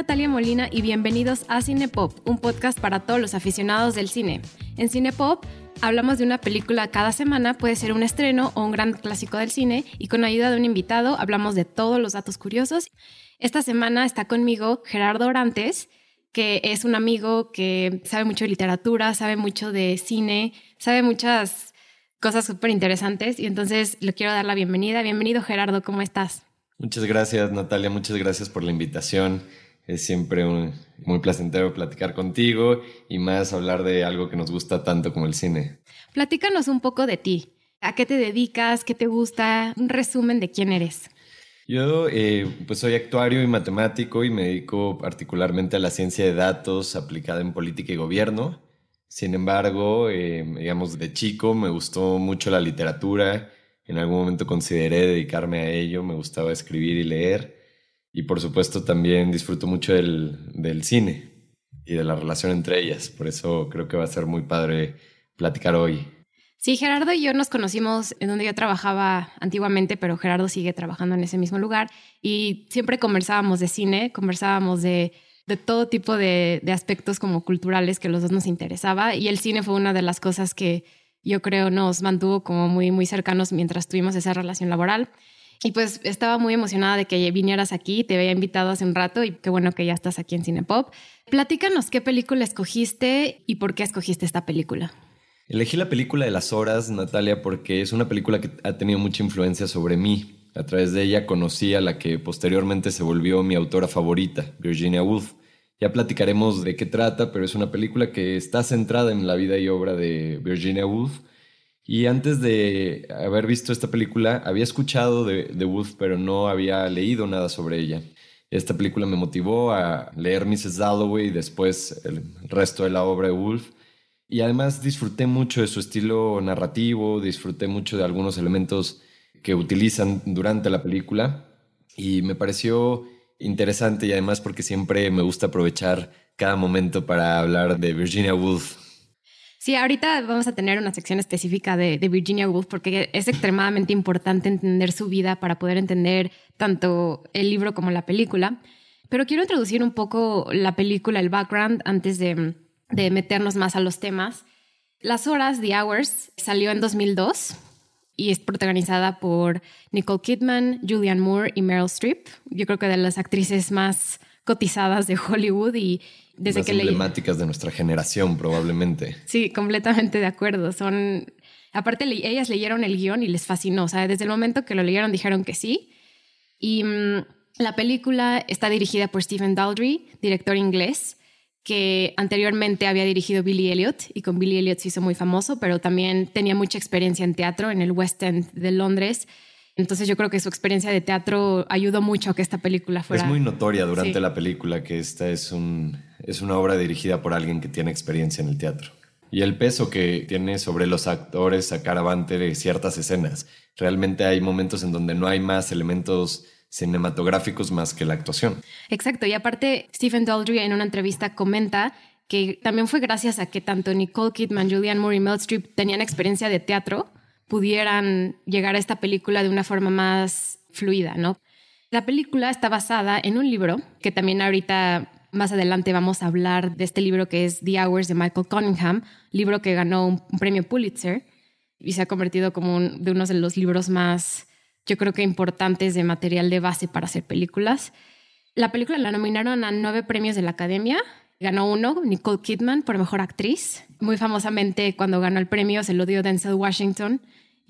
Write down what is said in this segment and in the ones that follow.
Natalia Molina y bienvenidos a Cinepop, un podcast para todos los aficionados del cine. En Cinepop hablamos de una película cada semana, puede ser un estreno o un gran clásico del cine, y con ayuda de un invitado hablamos de todos los datos curiosos. Esta semana está conmigo Gerardo Orantes, que es un amigo que sabe mucho de literatura, sabe mucho de cine, sabe muchas cosas súper interesantes, y entonces le quiero dar la bienvenida. Bienvenido Gerardo, ¿cómo estás? Muchas gracias Natalia, muchas gracias por la invitación. Es siempre muy placentero platicar contigo y más hablar de algo que nos gusta tanto como el cine. Platícanos un poco de ti. ¿A qué te dedicas? ¿Qué te gusta? Un resumen de quién eres. Yo eh, pues soy actuario y matemático y me dedico particularmente a la ciencia de datos aplicada en política y gobierno. Sin embargo, eh, digamos, de chico me gustó mucho la literatura. En algún momento consideré dedicarme a ello. Me gustaba escribir y leer. Y por supuesto también disfruto mucho del, cine y de la relación entre ellas. Por eso creo que va a ser muy padre platicar hoy. Sí, Gerardo y yo nos conocimos en donde yo trabajaba antiguamente, pero Gerardo sigue trabajando en ese mismo lugar y siempre conversábamos de cine, conversábamos de, todo tipo de, de, aspectos como culturales que los dos nos interesaba y el cine fue una de las cosas que yo creo nos mantuvo como muy, muy cercanos mientras tuvimos esa relación laboral. Y pues estaba muy emocionada de que vinieras aquí, te había invitado hace un rato y qué bueno que ya estás aquí en Cinepop. Platícanos qué película escogiste y por qué escogiste esta película. Elegí la película de las horas, Natalia, porque es una película que ha tenido mucha influencia sobre mí. A través de ella conocí a la que posteriormente se volvió mi autora favorita, Virginia Woolf. Ya platicaremos de qué trata, pero es una película que está centrada en la vida y obra de Virginia Woolf y antes de haber visto esta película, había escuchado de, Woolf, pero no había leído nada sobre ella. Esta película me motivó a leer Mrs. Dalloway y después el resto de la obra de Woolf. Y además disfruté mucho de su estilo narrativo, disfruté mucho de algunos elementos que utilizan durante la película. Y me pareció interesante y además porque siempre me gusta aprovechar cada momento para hablar de Virginia Woolf. Sí, ahorita vamos a tener una sección específica de, Virginia Woolf porque es extremadamente importante entender su vida para poder entender tanto el libro como la película. Pero quiero introducir un poco la película, el background, antes de, de meternos más a los temas. Las Horas, The Hours, salió en 2002 y es protagonizada por Nicole Kidman, Julianne Moore y Meryl Streep. Yo creo que de las actrices más cotizadas de Hollywood y desde que emblemáticas de nuestra generación probablemente. Sí, completamente de acuerdo. Son aparte ellas leyeron el guion y les fascinó, o sea, desde el momento que lo leyeron dijeron que sí. Y mm, la película está dirigida por Stephen Daldry, director inglés, que anteriormente había dirigido Billy Elliot y con Billy Elliot se hizo muy famoso, pero también tenía mucha experiencia en teatro en el West End de Londres entonces yo creo que su experiencia de teatro ayudó mucho a que esta película fuera... Es muy notoria durante la película que esta es, un, es una obra dirigida por alguien que tiene experiencia en el teatro. Y el peso que tiene sobre los actores sacar avante ciertas escenas. Realmente hay momentos en donde no hay más elementos cinematográficos más que la actuación. Exacto, y aparte Stephen Daldry en una entrevista comenta que también fue gracias a que tanto Nicole Kidman, Julianne Moore y Mel tenían experiencia de teatro pudieran llegar a esta película de una forma más fluida, ¿no? La película está basada en un libro que también ahorita más adelante vamos a hablar de este libro que es The Hours de Michael Cunningham, libro que ganó un, premio Pulitzer y se ha convertido como de uno de los libros más, yo creo que importantes de material de base para hacer películas. La película la nominaron a nueve premios de la Academia. Ganó uno, Nicole Kidman, por Mejor Actriz. Muy famosamente, cuando ganó el premio, se lo dio Denzel Washington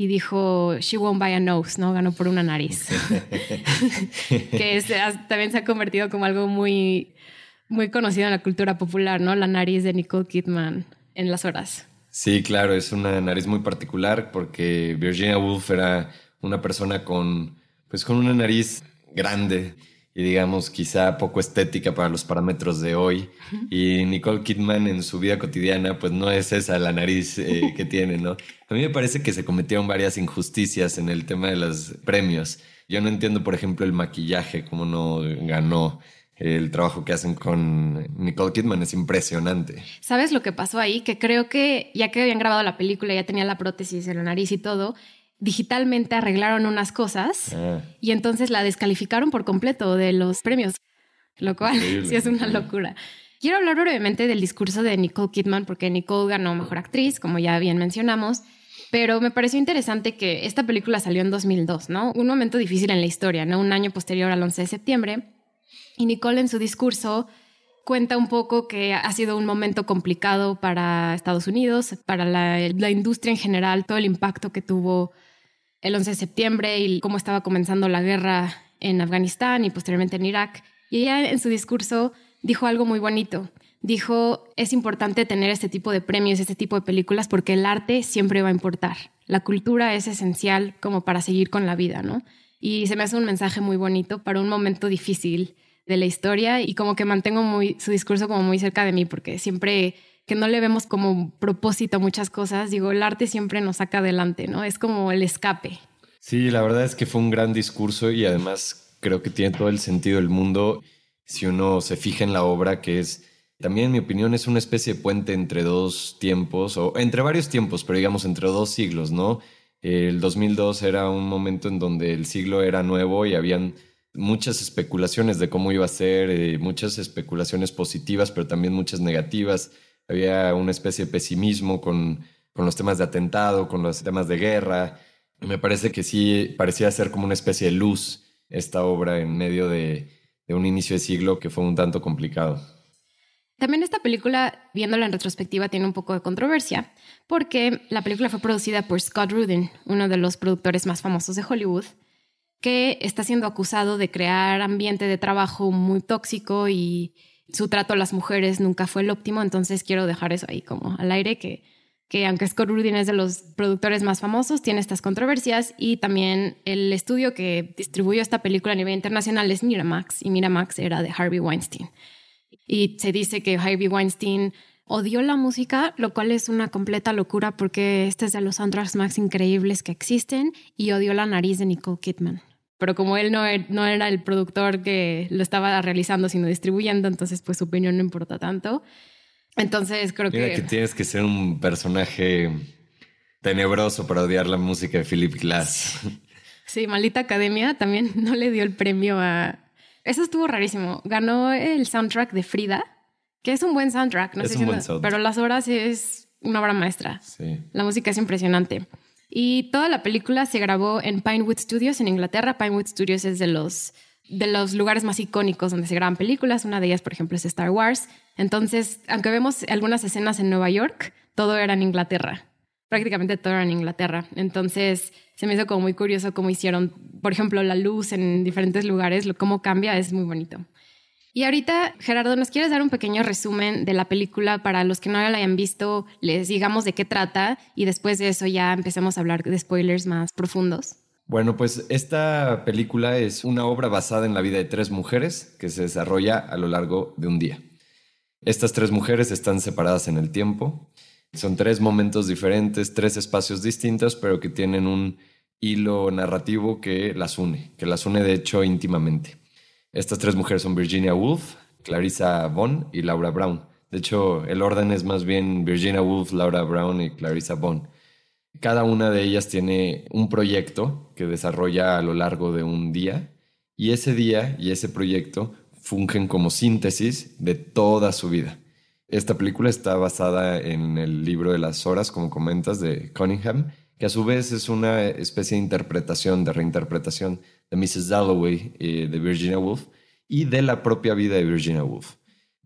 y dijo, She won't buy a nose, ¿no? Ganó por una nariz. que también se ha convertido como algo muy, muy conocido en la cultura popular, ¿no? La nariz de Nicole Kidman en las horas. Sí, claro, es una nariz muy particular porque Virginia Woolf era una persona con, pues con una nariz grande y digamos quizá poco estética para los parámetros de hoy. Y Nicole Kidman en su vida cotidiana pues no es esa la nariz eh, que tiene, ¿no? A mí me parece que se cometieron varias injusticias en el tema de los premios. Yo no entiendo, por ejemplo, el maquillaje, cómo no ganó. El trabajo que hacen con Nicole Kidman es impresionante. ¿Sabes lo que pasó ahí? Que creo que ya que habían grabado la película, ya tenía la prótesis en la nariz y todo, digitalmente arreglaron unas cosas ah. y entonces la descalificaron por completo de los premios. lo cual sí es una locura. Quiero hablar brevemente del discurso de Nicole Kidman, porque Nicole ganó Mejor Actriz, como ya bien mencionamos, pero me pareció interesante que esta película salió en 2002, ¿no? Un momento difícil en la historia, ¿no? Un año posterior al 11 de septiembre. Y Nicole en su discurso cuenta un poco que ha sido un momento complicado para Estados Unidos, para la, la industria en general, todo el impacto que tuvo el 11 de septiembre y cómo estaba comenzando la guerra en Afganistán y posteriormente en Irak. Y ella en su discurso dijo algo muy bonito. Dijo, es importante tener este tipo de premios, este tipo de películas, porque el arte siempre va a importar. La cultura es esencial como para seguir con la vida, ¿no? Y se me hace un mensaje muy bonito para un momento difícil de la historia y como que mantengo muy, su discurso como muy cerca de mí, porque siempre que no le vemos como propósito muchas cosas, digo, el arte siempre nos saca adelante, ¿no? Es como el escape. Sí, la verdad es que fue un gran discurso y además creo que tiene todo el sentido del mundo si uno se fija en la obra, que es, también en mi opinión, es una especie de puente entre dos tiempos, o entre varios tiempos, pero digamos entre dos siglos, ¿no? El 2002 era un momento en donde el siglo era nuevo y habían muchas especulaciones de cómo iba a ser, eh, muchas especulaciones positivas, pero también muchas negativas. Había una especie de pesimismo con, con los temas de atentado, con los temas de guerra. Me parece que sí parecía ser como una especie de luz esta obra en medio de, de un inicio de siglo que fue un tanto complicado. También esta película, viéndola en retrospectiva, tiene un poco de controversia, porque la película fue producida por Scott Rudin, uno de los productores más famosos de Hollywood, que está siendo acusado de crear ambiente de trabajo muy tóxico y su trato a las mujeres nunca fue el óptimo, entonces quiero dejar eso ahí como al aire, que, que aunque Scott Rudin es de los productores más famosos, tiene estas controversias y también el estudio que distribuyó esta película a nivel internacional es Miramax y Miramax era de Harvey Weinstein. Y se dice que Harvey Weinstein odió la música, lo cual es una completa locura porque este es de los soundtracks más increíbles que existen y odió la nariz de Nicole Kidman pero como él no, er, no era el productor que lo estaba realizando, sino distribuyendo, entonces pues su opinión no importa tanto. Entonces creo Mira que... tienes que ser un personaje tenebroso para odiar la música de Philip Glass. Sí, Maldita Academia también no le dio el premio a... Eso estuvo rarísimo. Ganó el soundtrack de Frida, que es un buen soundtrack, no es sé un si buen soundtrack. pero las horas es una obra maestra. Sí. La música es impresionante. Y toda la película se grabó en Pinewood Studios en Inglaterra. Pinewood Studios es de los, de los lugares más icónicos donde se graban películas. Una de ellas, por ejemplo, es Star Wars. Entonces, aunque vemos algunas escenas en Nueva York, todo era en Inglaterra. Prácticamente todo era en Inglaterra. Entonces, se me hizo como muy curioso cómo hicieron, por ejemplo, la luz en diferentes lugares, lo, cómo cambia, es muy bonito. Y ahorita, Gerardo, ¿nos quieres dar un pequeño resumen de la película para los que no la hayan visto? Les digamos de qué trata y después de eso ya empecemos a hablar de spoilers más profundos. Bueno, pues esta película es una obra basada en la vida de tres mujeres que se desarrolla a lo largo de un día. Estas tres mujeres están separadas en el tiempo. Son tres momentos diferentes, tres espacios distintos, pero que tienen un hilo narrativo que las une, que las une de hecho íntimamente. Estas tres mujeres son Virginia Woolf, Clarissa Bond y Laura Brown. De hecho, el orden es más bien Virginia Woolf, Laura Brown y Clarissa Bond. Cada una de ellas tiene un proyecto que desarrolla a lo largo de un día y ese día y ese proyecto fungen como síntesis de toda su vida. Esta película está basada en el libro de las horas, como comentas, de Cunningham, que a su vez es una especie de interpretación, de reinterpretación de Mrs. Dalloway eh, de Virginia Woolf y de la propia vida de Virginia Woolf.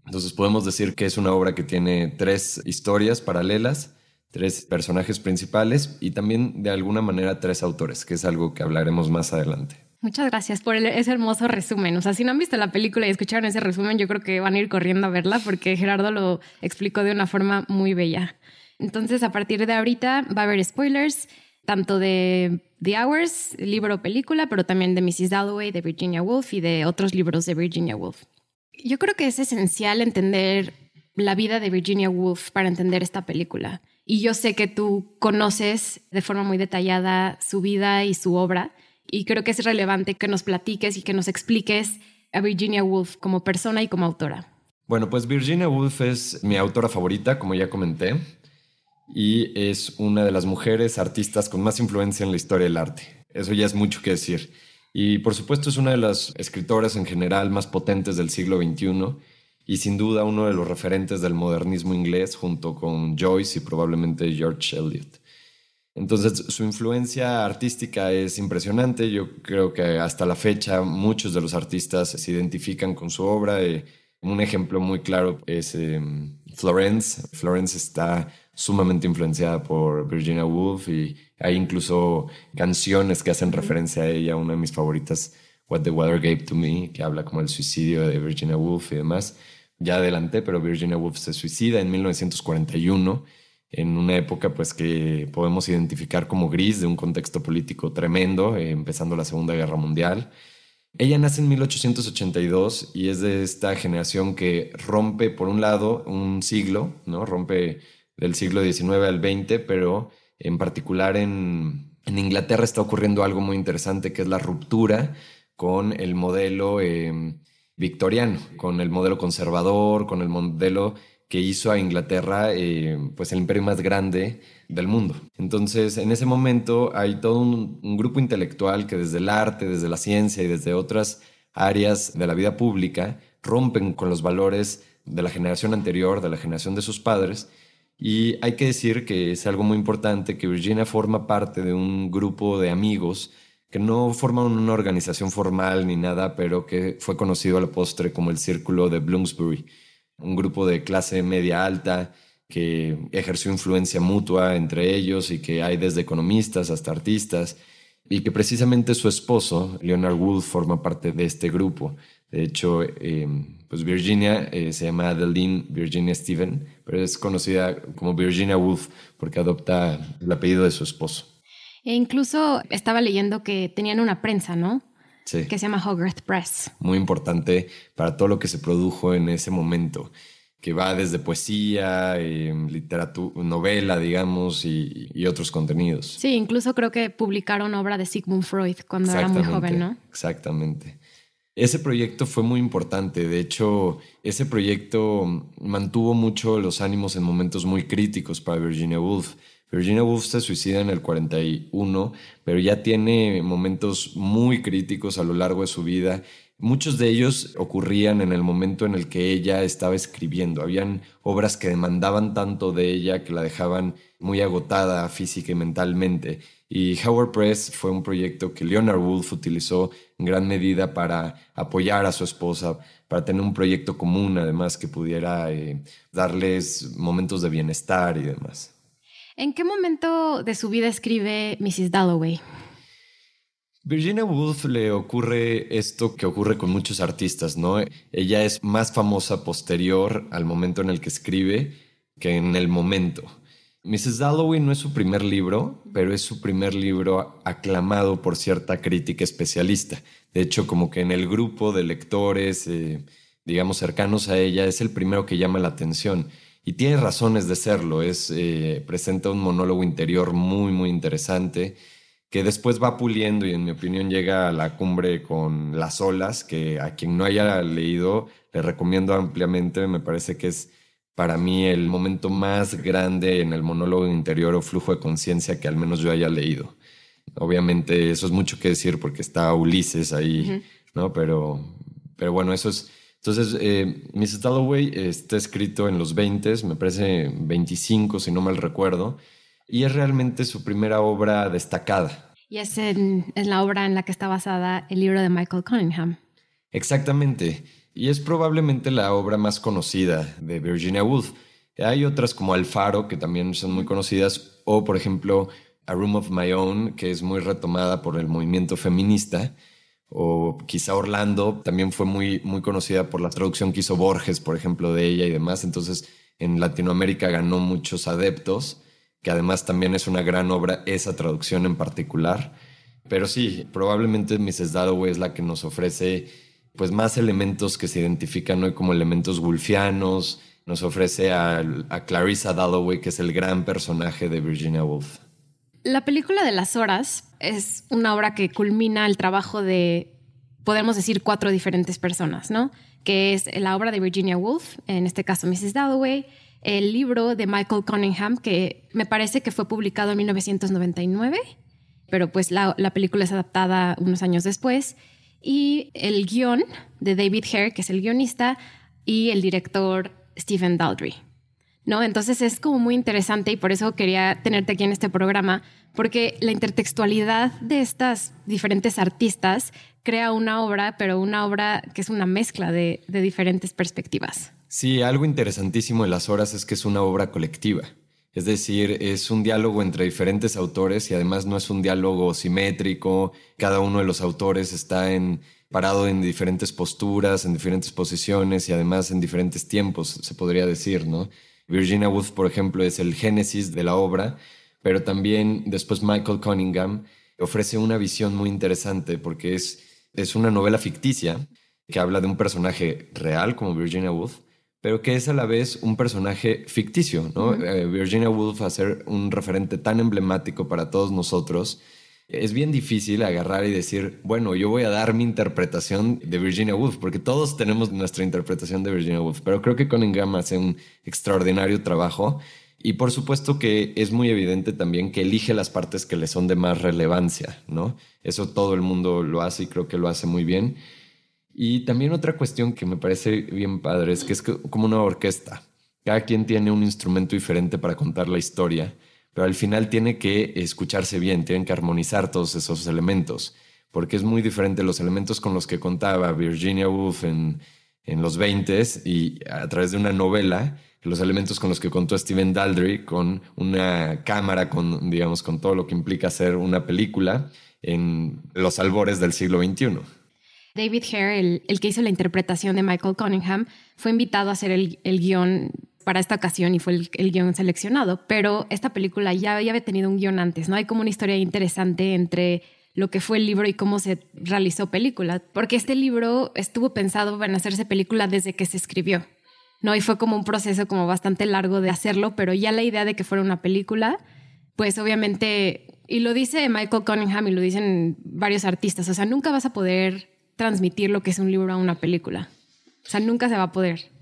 Entonces podemos decir que es una obra que tiene tres historias paralelas, tres personajes principales y también de alguna manera tres autores, que es algo que hablaremos más adelante. Muchas gracias por ese hermoso resumen. O sea, si no han visto la película y escucharon ese resumen, yo creo que van a ir corriendo a verla porque Gerardo lo explicó de una forma muy bella. Entonces, a partir de ahorita va a haber spoilers tanto de The Hours, libro o película, pero también de Mrs. Dalloway, de Virginia Woolf y de otros libros de Virginia Woolf. Yo creo que es esencial entender la vida de Virginia Woolf para entender esta película. Y yo sé que tú conoces de forma muy detallada su vida y su obra, y creo que es relevante que nos platiques y que nos expliques a Virginia Woolf como persona y como autora. Bueno, pues Virginia Woolf es mi autora favorita, como ya comenté y es una de las mujeres artistas con más influencia en la historia del arte. Eso ya es mucho que decir. Y por supuesto es una de las escritoras en general más potentes del siglo XXI y sin duda uno de los referentes del modernismo inglés junto con Joyce y probablemente George Eliot. Entonces su influencia artística es impresionante, yo creo que hasta la fecha muchos de los artistas se identifican con su obra. Eh, un ejemplo muy claro es em, Florence. Florence está sumamente influenciada por Virginia Woolf y hay incluso canciones que hacen referencia a ella, una de mis favoritas, What the Weather Gave to Me, que habla como el suicidio de Virginia Woolf y demás ya adelanté, pero Virginia Woolf se suicida en 1941, en una época pues que podemos identificar como gris de un contexto político tremendo, eh, empezando la Segunda Guerra Mundial. Ella nace en 1882 y es de esta generación que rompe, por un lado, un siglo, ¿no? Rompe del siglo XIX al XX, pero en particular en, en Inglaterra está ocurriendo algo muy interesante que es la ruptura con el modelo eh, victoriano, con el modelo conservador, con el modelo que hizo a Inglaterra eh, pues el imperio más grande del mundo. Entonces, en ese momento hay todo un, grupo intelectual que desde el arte, desde la ciencia y desde otras áreas de la vida pública rompen con los valores de la generación anterior, de la generación de sus padres. Y hay que decir que es algo muy importante que Virginia forma parte de un grupo de amigos que no forman una organización formal ni nada, pero que fue conocido a la postre como el Círculo de Bloomsbury, un grupo de clase media alta que ejerció influencia mutua entre ellos y que hay desde economistas hasta artistas, y que precisamente su esposo, Leonard Woolf, forma parte de este grupo. De hecho, eh, pues Virginia eh, se llama Adeline Virginia Stephen, pero es conocida como Virginia Woolf porque adopta el apellido de su esposo. E incluso estaba leyendo que tenían una prensa, ¿no? Sí. Que se llama Hogarth Press. Muy importante para todo lo que se produjo en ese momento, que va desde poesía, em, literatura, novela, digamos, y, y, otros contenidos. Sí, incluso creo que publicaron obra de Sigmund Freud cuando era muy joven, ¿no? Exactamente. Ese proyecto fue muy importante. De hecho, ese proyecto mantuvo mucho los ánimos en momentos muy críticos para Virginia Woolf Virginia Woolf se suicida en el 41, pero ya tiene momentos muy críticos a lo largo de su vida. Muchos de ellos ocurrían en el momento en el que ella estaba escribiendo. Habían obras que demandaban tanto de ella que la dejaban muy agotada física y mentalmente. Y Howard Press fue un proyecto que Leonard Woolf utilizó en gran medida para apoyar a su esposa, para tener un proyecto común además que pudiera eh, darles momentos de bienestar y demás. ¿En qué momento de su vida escribe Mrs. Dalloway? Virginia Woolf le ocurre esto que ocurre con muchos artistas, ¿no? Ella es más famosa posterior al momento en el que escribe que en el momento. Mrs. Dalloway no es su primer libro, pero es su primer libro aclamado por cierta crítica especialista. De hecho, como que en el grupo de lectores, eh, digamos, cercanos a ella, es el primero que llama la atención. Y tiene razones de serlo, es, eh, presenta un monólogo interior muy, muy interesante que después va puliendo y en mi opinión llega a la cumbre con Las olas, que a quien no haya leído le recomiendo ampliamente, me parece que es para mí el momento más grande en el monólogo interior o flujo de conciencia que al menos yo haya leído. Obviamente eso es mucho que decir porque está Ulises ahí, ¿no? Pero, pero bueno, eso es entonces, eh, Mrs. Dalloway está escrito en los 20, me parece 25 si no mal recuerdo, y es realmente su primera obra destacada. Y es en, la obra en la que está basada el libro de Michael Cunningham. Exactamente, y es probablemente la obra más conocida de Virginia Woolf. Hay otras como Alfaro, que también son muy conocidas, o por ejemplo A Room of My Own, que es muy retomada por el movimiento feminista o quizá Orlando también fue muy, muy conocida por la traducción que hizo Borges, por ejemplo, de ella y demás. Entonces, en Latinoamérica ganó muchos adeptos, que además también es una gran obra, esa traducción en particular. Pero sí, probablemente Mrs. Dalloway es la que nos ofrece pues más elementos que se identifican hoy como elementos wolfianos. Nos ofrece a, a Clarissa Dalloway, que es el gran personaje de Virginia Woolf. La película de las horas es una obra que culmina el trabajo de, podemos decir, cuatro diferentes personas, ¿no? Que es la obra de Virginia Woolf, en este caso Mrs. Dalloway, el libro de Michael Cunningham, que me parece que fue publicado en 1999, pero pues la, la película es adaptada unos años después. Y el guion de David Hare, que es el guionista, y el director Stephen Daldry. ¿No? Entonces es como muy interesante y por eso quería tenerte aquí en este programa, porque la intertextualidad de estas diferentes artistas crea una obra, pero una obra que es una mezcla de, diferentes perspectivas. Sí, algo interesantísimo de las horas es que es una obra colectiva. Es decir, es un diálogo entre diferentes autores y además no es un diálogo simétrico. Cada uno de los autores está en, parado en diferentes posturas, en diferentes posiciones y además en diferentes tiempos, se podría decir, ¿no? Virginia Woolf, por ejemplo, es el génesis de la obra, pero también después Michael Cunningham ofrece una visión muy interesante porque es, es una novela ficticia que habla de un personaje real como Virginia Woolf, pero que es a la vez un personaje ficticio, ¿no? Eh, Virginia Woolf a ser un referente tan emblemático para todos nosotros es bien difícil agarrar y decir, bueno, yo voy a dar mi interpretación de Virginia Woolf, porque todos tenemos nuestra interpretación de Virginia Woolf, pero creo que Cunningham hace un extraordinario trabajo y por supuesto que es muy evidente también que elige las partes que le son de más relevancia, ¿no? Eso todo el mundo lo hace y creo que lo hace muy bien. Y también otra cuestión que me parece bien padre es que es como una orquesta. Cada quien tiene un instrumento diferente para contar la historia pero al final tiene que escucharse bien, tienen que armonizar todos esos elementos, porque es muy diferente los elementos con los que contaba Virginia Woolf en, en los 20 y a través de una novela, los elementos con los que contó Steven Daldry con una cámara, con, digamos, con todo lo que implica hacer una película en los albores del siglo XXI. David Hare, el, el que hizo la interpretación de Michael Cunningham, fue invitado a hacer el, el guion para esta ocasión y fue el, guion seleccionado, pero esta película ya, ya había tenido un guion antes, ¿no? Hay como una historia interesante entre lo que fue el libro y cómo se realizó película, porque este libro estuvo pensado en hacerse película desde que se escribió, ¿no? Y fue como un proceso como bastante largo de hacerlo, pero ya la idea de que fuera una película, pues obviamente, y lo dice Michael Cunningham y lo dicen varios artistas, o sea, nunca vas a poder transmitir lo que es un libro a una película, o sea, nunca se va a poder.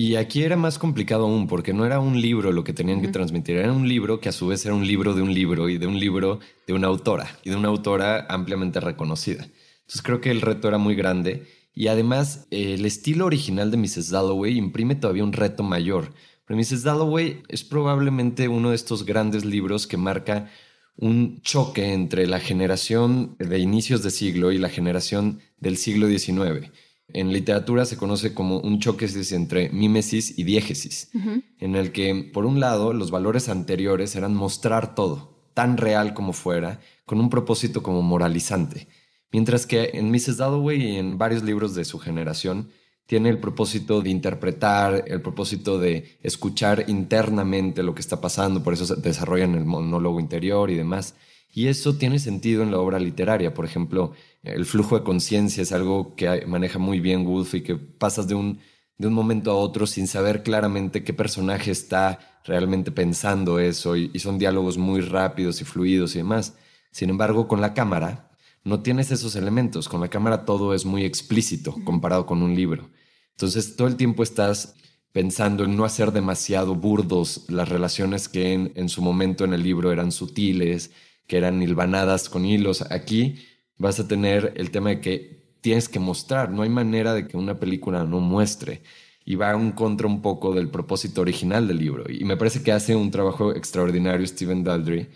Y aquí era más complicado aún, porque no era un libro lo que tenían que transmitir, era un libro que a su vez era un libro de un libro y de un libro de una autora y de una autora ampliamente reconocida. Entonces creo que el reto era muy grande y además el estilo original de Mrs. Dalloway imprime todavía un reto mayor. Pero Mrs. Dalloway es probablemente uno de estos grandes libros que marca un choque entre la generación de inicios de siglo y la generación del siglo XIX en literatura se conoce como un choque entre mímesis y diégesis, en el que, por un lado, los valores anteriores eran mostrar todo, tan real como fuera, con un propósito como moralizante, mientras que en Mrs. Dalloway y en varios libros de su generación tiene el propósito de interpretar, el propósito de escuchar internamente lo que está pasando, por eso se desarrollan el monólogo interior y demás. Y eso tiene sentido en la obra literaria. Por ejemplo, el flujo de conciencia es algo que maneja muy bien Wolf y que pasas de un, de un momento a otro sin saber claramente qué personaje está realmente pensando eso y, son diálogos muy rápidos y fluidos y demás. Sin embargo, con la cámara no tienes esos elementos. Con la cámara todo es muy explícito comparado con un libro. Entonces todo el tiempo estás pensando en no hacer demasiado burdos las relaciones que en, en su momento en el libro eran sutiles, que eran hilvanadas con hilos. Aquí vas a tener el tema de que tienes que mostrar, no hay manera de que una película no muestre. Y va en contra un poco del propósito original del libro. Y me parece que hace un trabajo extraordinario Steven Daldry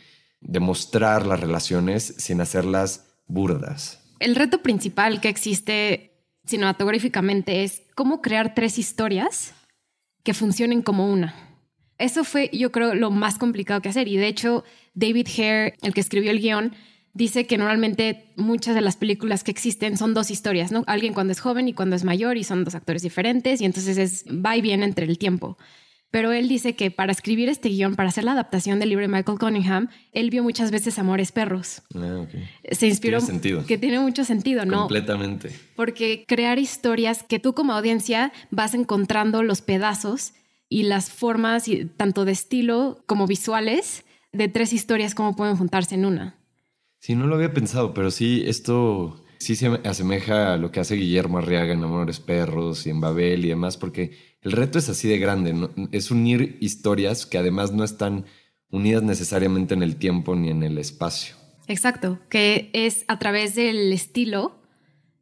de mostrar las relaciones sin hacerlas burdas. El reto principal que existe cinematográficamente es cómo crear tres historias que funcionen como una. Eso fue, yo creo, lo más complicado que hacer. Y de hecho, David Hare, el que escribió el guion, dice que normalmente muchas de las películas que existen son dos historias, ¿no? Alguien cuando es joven y cuando es mayor y son dos actores diferentes y entonces es va y viene entre el tiempo. Pero él dice que para escribir este guion, para hacer la adaptación del libro de Michael Cunningham, él vio muchas veces Amores Perros. Ah, Se inspiró. Tiene sentido. Que tiene mucho sentido, ¿no? Completamente. Porque crear historias que tú como audiencia vas encontrando los pedazos y las formas, tanto de estilo como visuales, de tres historias, cómo pueden juntarse en una. Sí, no lo había pensado, pero sí, esto sí se asemeja a lo que hace Guillermo Arriaga en Amores Perros y en Babel y demás, porque el reto es así de grande, es unir historias que además no están unidas necesariamente en el tiempo ni en el espacio. Exacto, que es a través del estilo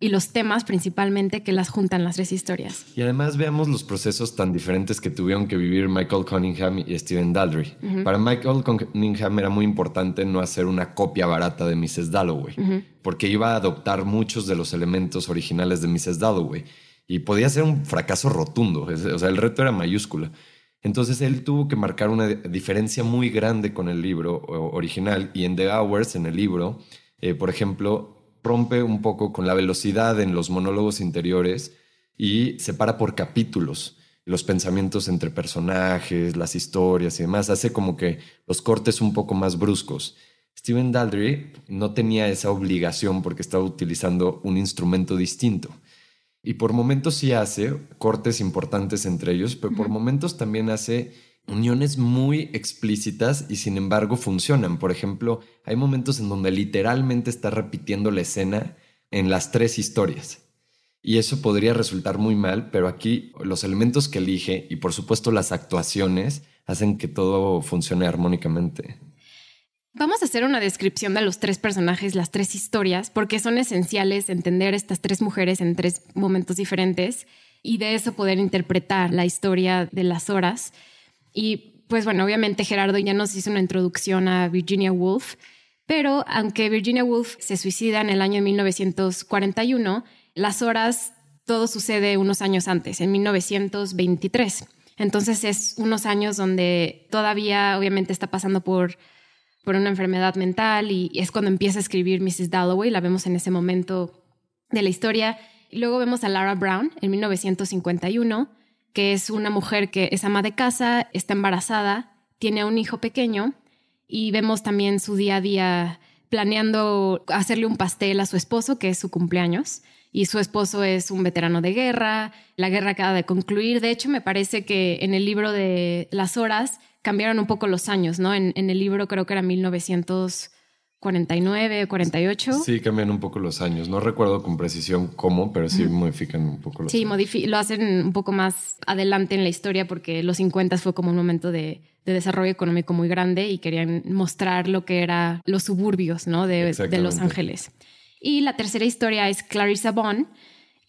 y los temas principalmente que las juntan las tres historias. Y además veamos los procesos tan diferentes que tuvieron que vivir Michael Cunningham y Stephen Daldry. Para Michael Cunningham era muy importante no hacer una copia barata de Mrs. Dalloway, porque iba a adoptar muchos de los elementos originales de Mrs. Dalloway y podía ser un fracaso rotundo, o sea, el reto era mayúscula. Entonces él tuvo que marcar una diferencia muy grande con el libro original y en The Hours, en el libro, eh, por ejemplo, rompe un poco con la velocidad en los monólogos interiores y separa por capítulos los pensamientos entre personajes, las historias y demás. Hace como que los cortes un poco más bruscos. Steven Daldry no tenía esa obligación porque estaba utilizando un instrumento distinto. Y por momentos sí hace cortes importantes entre ellos, pero por momentos también hace uniones muy explícitas y sin embargo funcionan. Por ejemplo, hay momentos en donde literalmente está repitiendo la escena en las tres historias. Y eso podría resultar muy mal, pero aquí los elementos que elige y por supuesto las actuaciones hacen que todo funcione armónicamente. Vamos a hacer una descripción de los tres personajes, las tres historias, porque son esenciales entender estas tres mujeres en tres momentos diferentes y de eso poder interpretar la historia de las horas. Y pues bueno, obviamente Gerardo ya nos hizo una introducción a Virginia Woolf, pero aunque Virginia Woolf se suicida en el año 1941, las horas todo sucede unos años antes, en 1923. Entonces es unos años donde todavía obviamente está pasando por, por una enfermedad mental y, es cuando empieza a escribir Mrs. Dalloway, la vemos en ese momento de la historia. Y luego vemos a Lara Brown en 1951 que es una mujer que es ama de casa, está embarazada, tiene un hijo pequeño y vemos también su día a día planeando hacerle un pastel a su esposo, que es su cumpleaños. Y su esposo es un veterano de guerra, la guerra acaba de concluir. De hecho, me parece que en el libro de Las Horas cambiaron un poco los años, ¿no? En, en el libro creo que era 1900 49, 48. Sí, cambian un poco los años. No recuerdo con precisión cómo, pero sí modifican un poco los sí, años. Sí, lo hacen un poco más adelante en la historia porque los 50 fue como un momento de, desarrollo económico muy grande y querían mostrar lo que eran los suburbios ¿no? de, de Los Ángeles. Y la tercera historia es Clarissa Bond,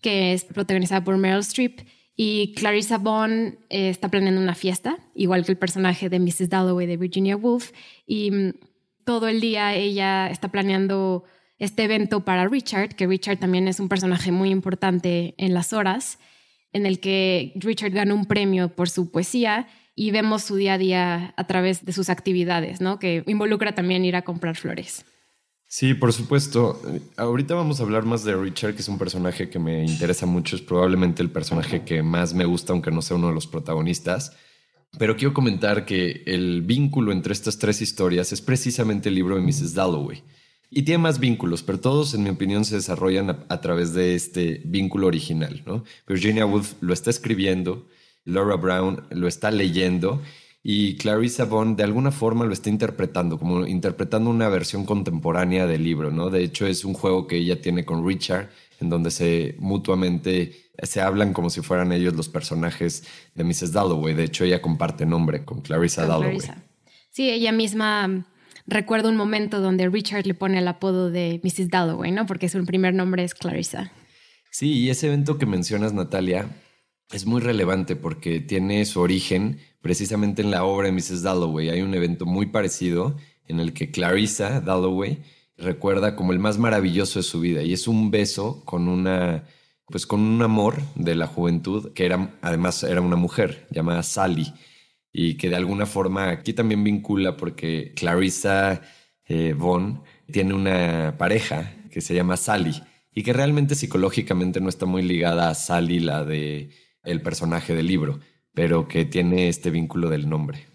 que es protagonizada por Meryl Streep. Y Clarissa Bond eh, está planeando una fiesta, igual que el personaje de Mrs. Dalloway de Virginia Woolf. Y mm, todo el día ella está planeando este evento para Richard, que Richard también es un personaje muy importante en las horas, en el que Richard gana un premio por su poesía y vemos su día a día a través de sus actividades, ¿no? Que involucra también ir a comprar flores. Sí, por supuesto. Ahorita vamos a hablar más de Richard, que es un personaje que me interesa mucho, es probablemente el personaje que más me gusta, aunque no sea uno de los protagonistas. Pero quiero comentar que el vínculo entre estas tres historias es precisamente el libro de Mrs. Dalloway. Y tiene más vínculos, pero todos, en mi opinión, se desarrollan a, través de este vínculo original. ¿no? Virginia Woolf lo está escribiendo, Laura Brown lo está leyendo y Clarissa Bond de alguna forma lo está interpretando, como interpretando una versión contemporánea del libro. ¿no? De hecho, es un juego que ella tiene con Richard, en donde se mutuamente se hablan como si fueran ellos los personajes de Mrs. Dalloway. De hecho, ella comparte nombre con Clarissa Dalloway. Sí, ella misma mm, recuerda un momento donde Richard le pone el apodo de Mrs. Dalloway, ¿no? Porque su primer nombre es Clarissa. Sí, y ese evento que mencionas, Natalia, es muy relevante porque tiene su origen precisamente en la obra de Mrs. Dalloway. Hay un evento muy parecido en el que Clarissa Dalloway recuerda como el más maravilloso de su vida y es un beso con una pues con un amor de la juventud que era además era una mujer llamada Sally y que de alguna forma aquí también vincula porque Clarissa eh, tiene una pareja que se llama Sally y que realmente psicológicamente no está muy ligada a Sally la de el personaje del libro pero que tiene este vínculo del nombre.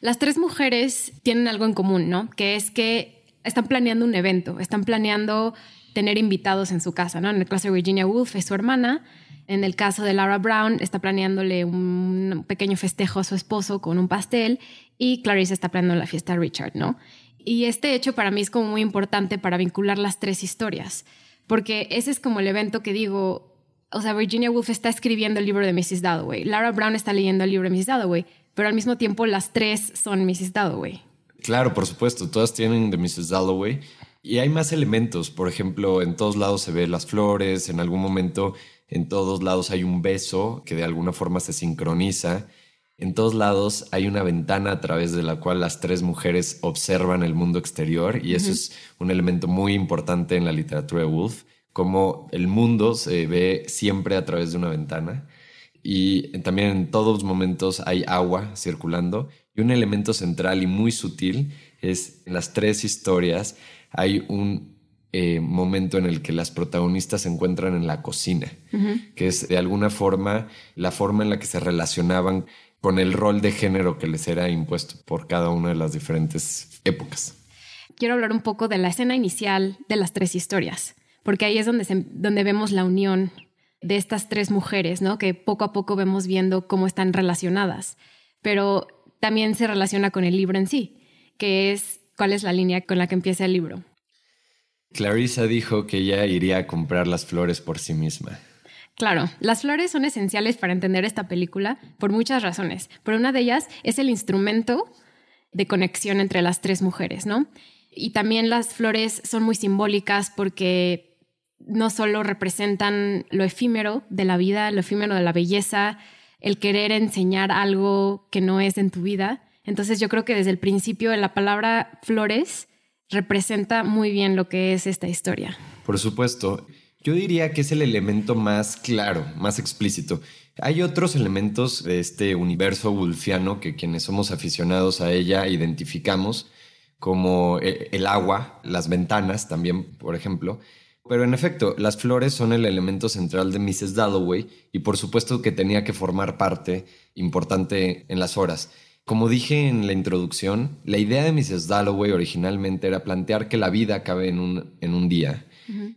Las tres mujeres tienen algo en común, ¿no? Que es que están planeando un evento, están planeando tener invitados en su casa, ¿no? En el caso de Virginia Woolf es su hermana, en el caso de Laura Brown está planeándole un pequeño festejo a su esposo con un pastel y Clarice está planeando la fiesta a Richard, ¿no? Y este hecho para mí es como muy importante para vincular las tres historias, porque ese es como el evento que digo, o sea, Virginia Woolf está escribiendo el libro de Mrs. Dalloway, Laura Brown está leyendo el libro de Mrs. Dalloway, pero al mismo tiempo las tres son Mrs. Dalloway. Claro, por supuesto, todas tienen de Mrs. Dalloway Y hay más elementos, por ejemplo, en todos lados se ve las flores, en algún momento en todos lados hay un beso que de alguna forma se sincroniza. En todos lados hay una ventana a través de la cual las tres mujeres observan el mundo exterior y eso es un elemento muy importante en la literatura de Woolf, como el mundo se ve siempre a través de una ventana y también en todos momentos hay agua circulando y un elemento central y muy sutil es en las tres historias hay un eh, momento en el que las protagonistas se encuentran en la cocina, que es de alguna forma la forma en la que se relacionaban con el rol de género que les era impuesto por cada una de las diferentes épocas. Quiero hablar un poco de la escena inicial de las tres historias, porque ahí es donde, donde vemos la unión de estas tres mujeres, ¿no? Que poco a poco vemos viendo cómo están relacionadas, pero también se relaciona con el libro en sí, que es cuál es la línea con la que empieza el libro. Clarissa dijo que ella iría a comprar las flores por sí misma. Claro, las flores son esenciales para entender esta película por muchas razones, pero una de ellas es el instrumento de conexión entre las tres mujeres, ¿no? Y también las flores son muy simbólicas porque no solo representan lo efímero de la vida, lo efímero de la belleza, el querer enseñar algo que no es en tu vida. Entonces yo creo que desde el principio la palabra flores representa muy bien lo que es esta historia. Por supuesto. Yo diría que es el elemento más claro, más explícito. Hay otros elementos de este universo wolfiano que quienes somos aficionados a ella identificamos, como eh, el agua, las ventanas también, por ejemplo. Pero en efecto, las flores son el elemento central de Mrs. Dalloway y por supuesto que tenía que formar parte importante en las horas. Como dije en la introducción, la idea de Mrs. Dalloway originalmente era plantear que la vida cabe en un, en un día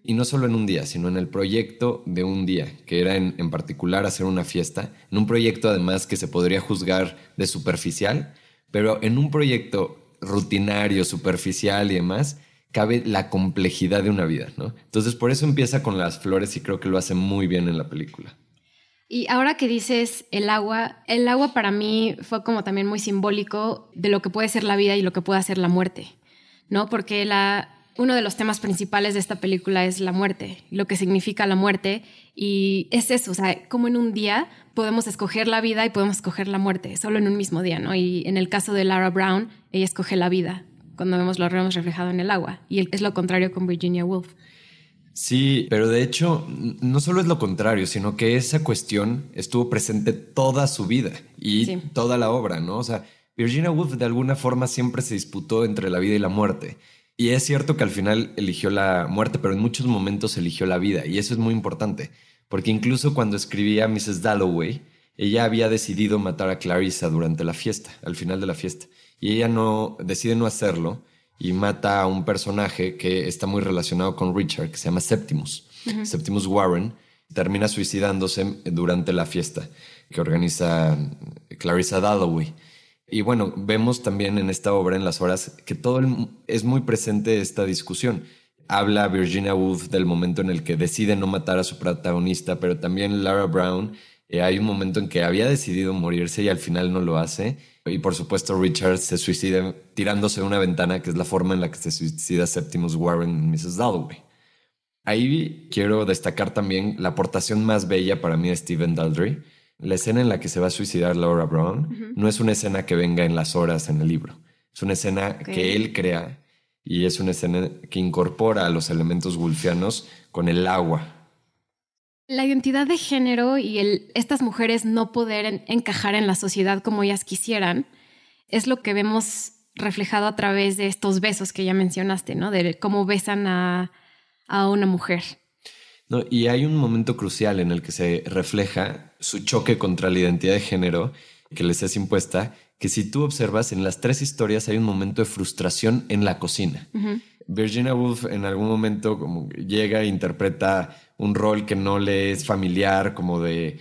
y no solo en un día, sino en el proyecto de un día, que era en, en particular hacer una fiesta, en un proyecto además que se podría juzgar de superficial, pero en un proyecto rutinario, superficial y demás, cabe la complejidad de una vida, ¿no? Entonces por eso empieza con las flores y creo que lo hace muy bien en la película. Y ahora que dices el agua, el agua para mí fue como también muy simbólico de lo que puede ser la vida y lo que puede ser la muerte, ¿no? Porque la, uno de los temas principales de esta película es la muerte, lo que significa la muerte. Y es eso, o sea, como en un día podemos escoger la vida y podemos escoger la muerte, solo en un mismo día, ¿no? Y en el caso de Lara Brown, ella escoge la vida cuando vemos lo vemos reflejado en el agua. Y es lo contrario con Virginia Woolf. Sí, pero de hecho no solo es lo contrario, sino que esa cuestión estuvo presente toda su vida y toda la obra, ¿no? O sea, Virginia Woolf de alguna forma siempre se disputó entre la vida y la muerte. Y es cierto que al final eligió la muerte, pero en muchos momentos eligió la vida. Y eso es muy importante, porque incluso cuando escribía Mrs. Dalloway, ella había decidido matar a Clarissa durante la fiesta, al final de la fiesta. Y ella no decide no hacerlo y mata a un personaje que está muy relacionado con Richard, que se llama Septimus. Septimus Warren termina suicidándose durante la fiesta que organiza Clarissa Dalloway. Y bueno, vemos también en esta obra, en las horas, que todo es muy presente esta discusión. Habla Virginia Woolf del momento en el que decide no matar a su protagonista, pero también Lara Brown. Eh, hay un momento en que había decidido morirse y al final no lo hace. Y por supuesto Richard se suicida tirándose de una ventana, que es la forma en la que se suicida Septimus Warren en Mrs. Dalloway. Ahí quiero destacar también la aportación más bella para mí de Stephen Daldry, la escena en la que se va a suicidar Laura Brown no es una escena que venga en las horas en el libro. Es una escena que él crea y es una escena que incorpora a los elementos wolfianos con el agua. La identidad de género y el, estas mujeres no poder encajar en la sociedad como ellas quisieran es lo que vemos reflejado a través de estos besos que ya mencionaste, ¿no? De cómo besan a, a una mujer. No, y hay un momento crucial en el que se refleja su choque contra la identidad de género que les es impuesta, que si tú observas en las tres historias hay un momento de frustración en la cocina. Virginia Woolf en algún momento como llega e interpreta un rol que no le es familiar, como de,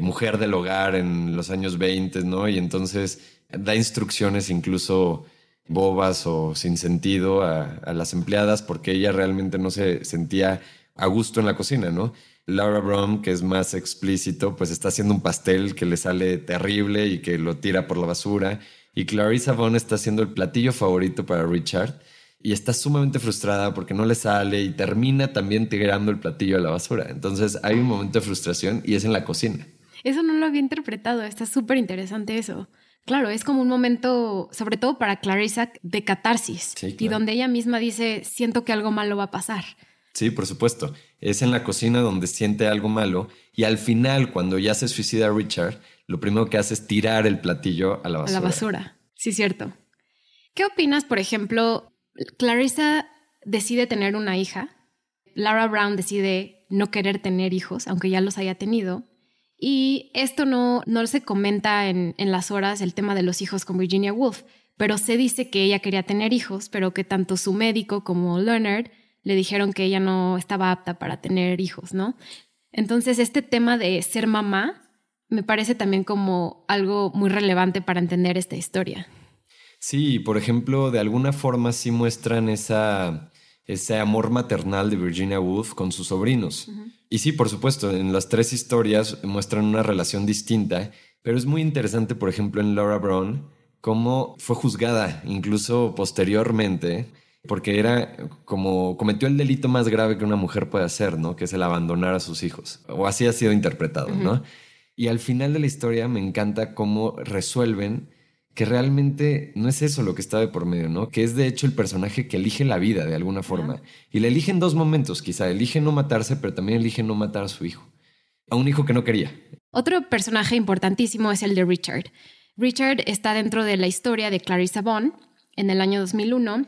mujer del hogar en los años 20, ¿no? Y entonces da instrucciones incluso bobas o sin sentido a, las empleadas porque ella realmente no se sentía a gusto en la cocina, ¿no? Laura Brown, que es más explícito, pues está haciendo un pastel que le sale terrible y que lo tira por la basura. Y Clarissa Vaughn está haciendo el platillo favorito para Richard. Y está sumamente frustrada porque no le sale y termina también tirando el platillo a la basura. Entonces hay un momento de frustración y es en la cocina. Eso no lo había interpretado, está súper interesante eso. Claro, es como un momento, sobre todo para Clarissa, de catarsis y donde ella misma dice, siento que algo malo va a pasar. Sí, por supuesto. Es en la cocina donde siente algo malo y al final, cuando ya se suicida Richard, lo primero que hace es tirar el platillo a la basura. A la basura, sí, cierto. ¿Qué opinas, por ejemplo, Clarissa decide tener una hija, Lara Brown decide no querer tener hijos, aunque ya los haya tenido, y esto no, no se comenta en, en las horas, el tema de los hijos con Virginia Woolf, pero se dice que ella quería tener hijos, pero que tanto su médico como Leonard le dijeron que ella no estaba apta para tener hijos, ¿no? Entonces, este tema de ser mamá me parece también como algo muy relevante para entender esta historia. Sí, por ejemplo, de alguna forma sí muestran esa, ese amor maternal de Virginia Woolf con sus sobrinos. Y sí, por supuesto, en las tres historias muestran una relación distinta, pero es muy interesante, por ejemplo, en Laura Brown, cómo fue juzgada incluso posteriormente, porque era como cometió el delito más grave que una mujer puede hacer, ¿no? Que es el abandonar a sus hijos, o así ha sido interpretado, ¿no? Y al final de la historia me encanta cómo resuelven que realmente no es eso lo que está de por medio, ¿no? Que es de hecho el personaje que elige la vida de alguna forma. Y le elige en dos momentos, quizá. Elige no matarse, pero también elige no matar a su hijo. A un hijo que no quería. Otro personaje importantísimo es el de Richard. Richard está dentro de la historia de Clarissa Bond en el año 2001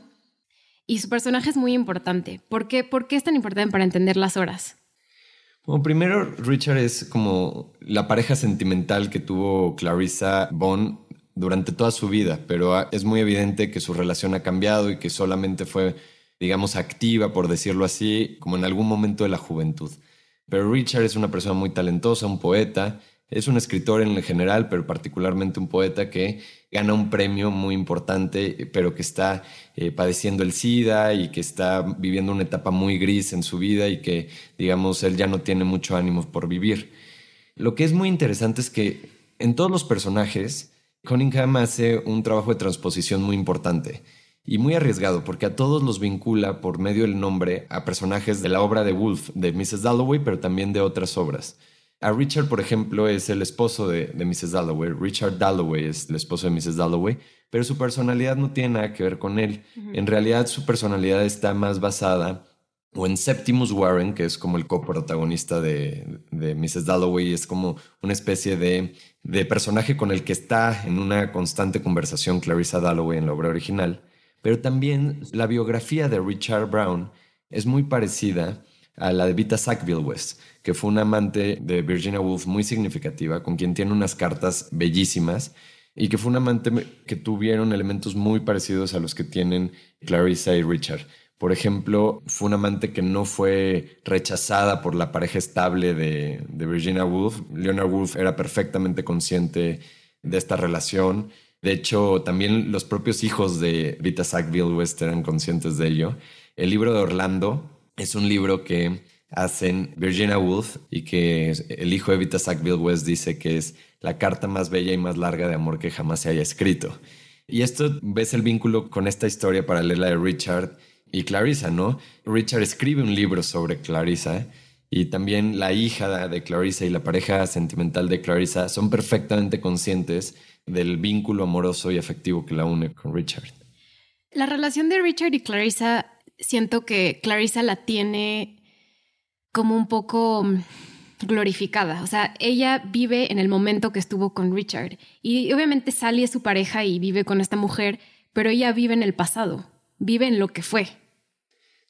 y su personaje es muy importante. ¿Por qué, ¿Por qué es tan importante para entender las horas? Bueno, primero, Richard es como la pareja sentimental que tuvo Clarissa Bond durante toda su vida, pero es muy evidente que su relación ha cambiado y que solamente fue, digamos, activa, por decirlo así, como en algún momento de la juventud. Pero Richard es una persona muy talentosa, un poeta, es un escritor en general, pero particularmente un poeta que gana un premio muy importante, pero que está eh, padeciendo el SIDA y que está viviendo una etapa muy gris en su vida y que, digamos, él ya no tiene mucho ánimo por vivir. Lo que es muy interesante es que en todos los personajes, Cunningham hace un trabajo de transposición muy importante y muy arriesgado porque a todos los vincula por medio del nombre a personajes de la obra de Wolf, de Mrs. Dalloway, pero también de otras obras. A Richard, por ejemplo, es el esposo de, Mrs. Dalloway. Richard Dalloway es el esposo de Mrs. Dalloway, pero su personalidad no tiene nada que ver con él. En realidad, su personalidad está más basada o en Septimus Warren, que es como el coprotagonista de, de Mrs. Dalloway, es como una especie de, de, personaje con el que está en una constante conversación Clarissa Dalloway en la obra original. Pero también la biografía de Richard Brown es muy parecida a la de Vita Sackville West, que fue una amante de Virginia Woolf muy significativa, con quien tiene unas cartas bellísimas y que fue una amante que tuvieron elementos muy parecidos a los que tienen Clarissa y Richard. Por ejemplo, fue una amante que no fue rechazada por la pareja estable de, Virginia Woolf. Leonard Woolf era perfectamente consciente de esta relación. De hecho, también los propios hijos de Vita Sackville West eran conscientes de ello. El libro de Orlando es un libro que hacen Virginia Woolf y que el hijo de Vita Sackville West dice que es la carta más bella y más larga de amor que jamás se haya escrito. Y esto ves el vínculo con esta historia paralela de Richard y Clarissa, ¿no? Richard escribe un libro sobre Clarissa y también la hija de Clarissa y la pareja sentimental de Clarissa son perfectamente conscientes del vínculo amoroso y afectivo que la une con Richard. La relación de Richard y Clarissa, siento que Clarissa la tiene como un poco mm, glorificada. O sea, ella vive en el momento que estuvo con Richard. Y obviamente Sally es su pareja y vive con esta mujer, pero ella vive en el pasado, vive en lo que fue.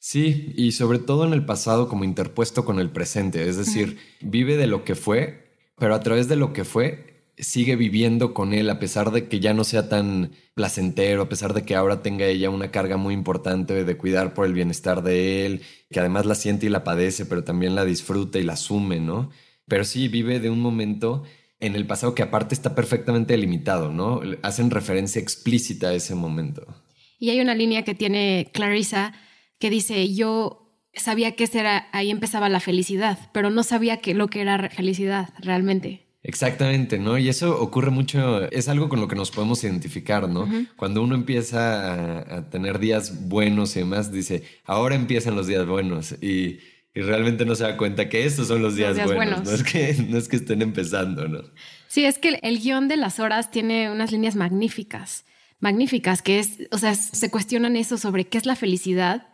Sí, y sobre todo en el pasado como interpuesto con el presente, es decir, vive de lo que fue, pero a través de lo que fue sigue viviendo con él a pesar de que ya no sea tan placentero, a pesar de que ahora tenga ella una carga muy importante de cuidar por el bienestar de él, que además la siente y la padece, pero también la disfruta y la asume, ¿no? Pero sí vive de un momento en el pasado que aparte está perfectamente limitado, ¿no? Hacen referencia explícita a ese momento. Y hay una línea que tiene Clarissa que dice, yo sabía que era, ahí empezaba la felicidad, pero no sabía que lo que era felicidad realmente. Exactamente, ¿no? Y eso ocurre mucho, es algo con lo que nos podemos identificar, ¿no? Cuando uno empieza a, tener días buenos y demás, dice, ahora empiezan los días buenos y, realmente no se da cuenta que estos son los días, buenos. No, es que, no es que estén empezando, ¿no? Sí, es que el guion de las horas tiene unas líneas magníficas, magníficas, que es, o sea, se cuestionan eso sobre qué es la felicidad,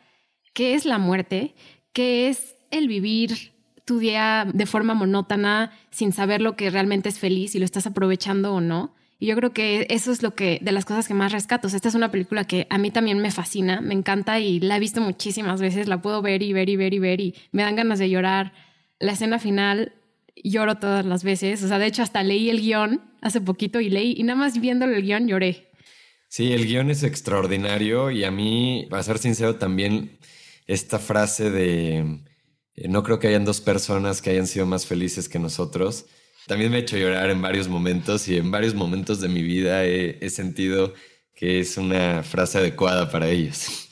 qué es la muerte, qué es el vivir tu día de forma monótona sin saber lo que realmente es feliz y lo estás aprovechando o no. Y yo creo que eso es lo que de las cosas que más rescato. esta es una película que a mí también me fascina, me encanta y la he visto muchísimas veces. La puedo ver y ver y ver y ver y me dan ganas de llorar. La escena final lloro todas las veces. O sea, de hecho hasta leí el guion hace poquito y leí y nada más viéndolo el guion lloré. Sí, el guion es extraordinario y a mí, para ser sincero, también esta frase de eh, no creo que hayan dos personas que hayan sido más felices que nosotros. También me ha hecho llorar en varios momentos y en varios momentos de mi vida he, sentido que es una frase adecuada para ellos.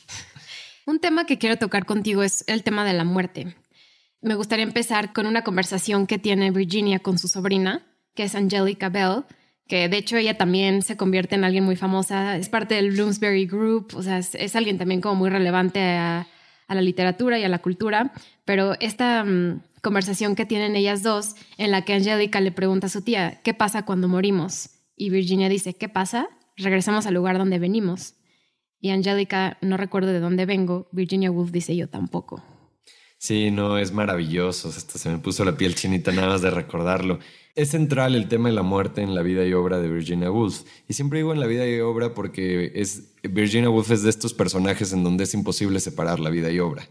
Un tema que quiero tocar contigo es el tema de la muerte. Me gustaría empezar con una conversación que tiene Virginia con su sobrina, que es Angelica Bell, que de hecho ella también se convierte en alguien muy famosa, es parte del Bloomsbury Group, o sea, es alguien también como muy relevante a, a la literatura y a la cultura, pero esta mm, conversación que tienen ellas dos, en la que Angélica le pregunta a su tía, ¿qué pasa cuando morimos? Y Virginia dice, ¿qué pasa? Regresamos al lugar donde venimos. Y Angélica, no recuerdo de dónde vengo, Virginia Woolf dice, yo tampoco. Sí, no, es maravilloso. Hasta se me puso la piel chinita nada más de recordarlo. Es central el tema de la muerte en la vida y obra de Virginia Woolf. Y siempre digo en la vida y obra porque es, Virginia Woolf es de estos personajes en donde es imposible separar la vida y obra.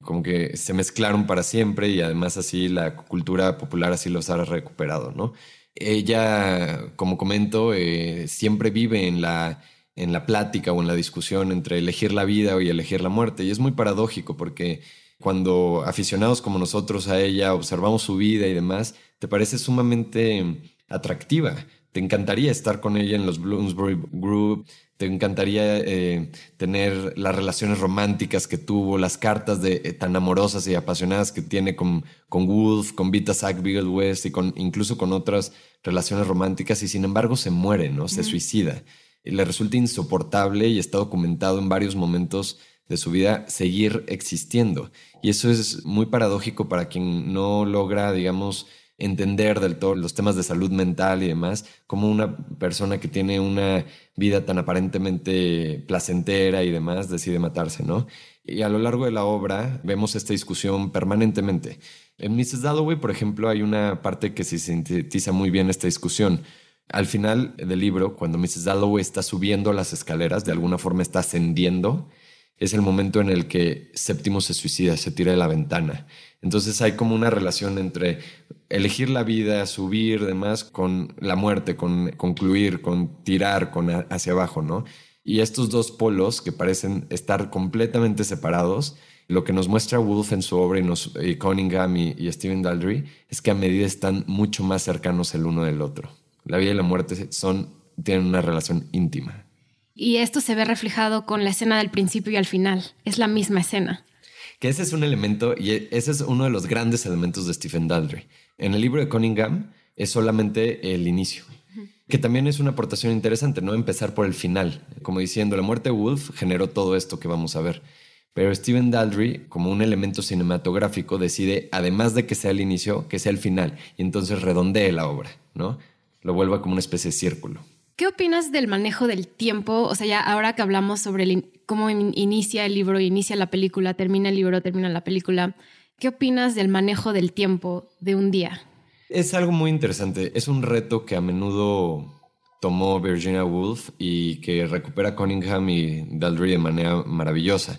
Como que se mezclaron para siempre y además así la cultura popular así los ha recuperado, ¿no? Ella, como comento, eh, siempre vive en la, en la plática o en la discusión entre elegir la vida y elegir la muerte. Y es muy paradójico porque cuando aficionados como nosotros a ella observamos su vida y demás, te parece sumamente atractiva. Te encantaría estar con ella en los Bloomsbury Group, te encantaría eh, tener las relaciones románticas que tuvo, las cartas de, eh, tan amorosas y apasionadas que tiene con, con Wolf, con Vita Sackville West y con, incluso con otras relaciones románticas y sin embargo se muere, ¿no? Se suicida. Y le resulta insoportable y está documentado en varios momentos de su vida seguir existiendo. Y eso es muy paradójico para quien no logra, digamos, entender del todo los temas de salud mental y demás, como una persona que tiene una vida tan aparentemente placentera y demás decide matarse, ¿no? Y a lo largo de la obra vemos esta discusión permanentemente. En Mrs. Dalloway, por ejemplo, hay una parte que se sintetiza muy bien esta discusión. Al final del libro, cuando Mrs. Dalloway está subiendo las escaleras, de alguna forma está ascendiendo, es el momento en el que Séptimo se suicida, se tira de la ventana. Entonces hay como una relación entre elegir la vida, subir, demás, con la muerte, con concluir, con tirar, con hacia abajo, ¿no? Y estos dos polos que parecen estar completamente separados, lo que nos muestra Wolf en su obra y, nos, Cunningham y, y Stephen Daldry es que a medida están mucho más cercanos el uno del otro. La vida y la muerte son, tienen una relación íntima. Y esto se ve reflejado con la escena del principio y al final. Es la misma escena. Que ese es un elemento, y ese es uno de los grandes elementos de Stephen Daldry. En el libro de Cunningham es solamente el inicio, que también es una aportación interesante, no empezar por el final. Como diciendo, la muerte de Wolf generó todo esto que vamos a ver. Pero Stephen Daldry, como un elemento cinematográfico, decide, además de que sea el inicio, que sea el final, y entonces redondee la obra, ¿no? Lo vuelva como una especie de círculo. ¿Qué opinas del manejo del tiempo? O sea, ya ahora que hablamos sobre cómo inicia el libro, inicia la película, termina el libro, termina la película, ¿qué opinas del manejo del tiempo de un día? Es algo muy interesante. Es un reto que a menudo tomó Virginia Woolf y que recupera Cunningham y Daldry de manera maravillosa.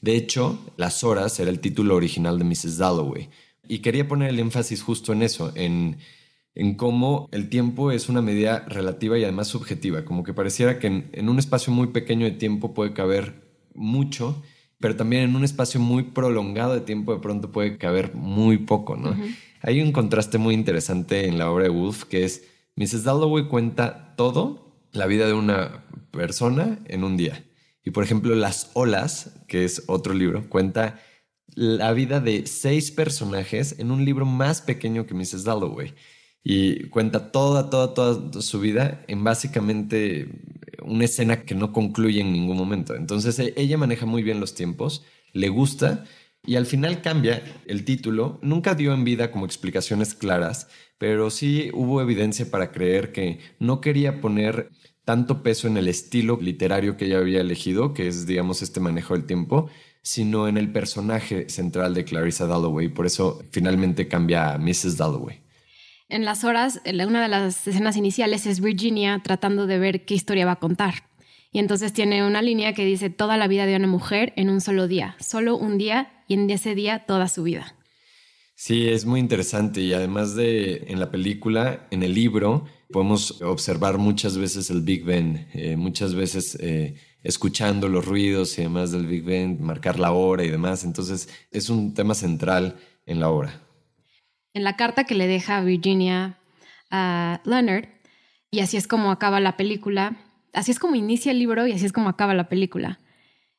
De hecho, Las Horas era el título original de Mrs. Dalloway. Y quería poner el énfasis justo en eso, en en cómo el tiempo es una medida relativa y además subjetiva, como que pareciera que en, un espacio muy pequeño de tiempo puede caber mucho, pero también en un espacio muy prolongado de tiempo de pronto puede caber muy poco, ¿no? Hay un contraste muy interesante en la obra de Wolf que es Mrs. Dalloway cuenta todo, la vida de una persona en un día. Y por ejemplo, Las olas, que es otro libro, cuenta la vida de seis personajes en un libro más pequeño que Mrs. Dalloway. Y cuenta toda, toda, toda su vida en básicamente una escena que no concluye en ningún momento. Entonces e, ella maneja muy bien los tiempos, le gusta y al final cambia el título. Nunca dio en vida como explicaciones claras, pero sí hubo evidencia para creer que no quería poner tanto peso en el estilo literario que ella había elegido, que es, digamos, este manejo del tiempo, sino en el personaje central de Clarissa Dalloway. Por eso finalmente cambia a Mrs. Dalloway. En las horas, una de las escenas iniciales es Virginia tratando de ver qué historia va a contar. Y entonces tiene una línea que dice toda la vida de una mujer en un solo día, solo un día y en ese día toda su vida. Sí, es muy interesante y además de en la película, en el libro, podemos observar muchas veces el Big Ben, eh, muchas veces eh, escuchando los ruidos y demás del Big Ben, marcar la hora y demás. Entonces es un tema central en la obra en la carta que le deja Virginia a Leonard, y así es como acaba la película, así es como inicia el libro y así es como acaba la película.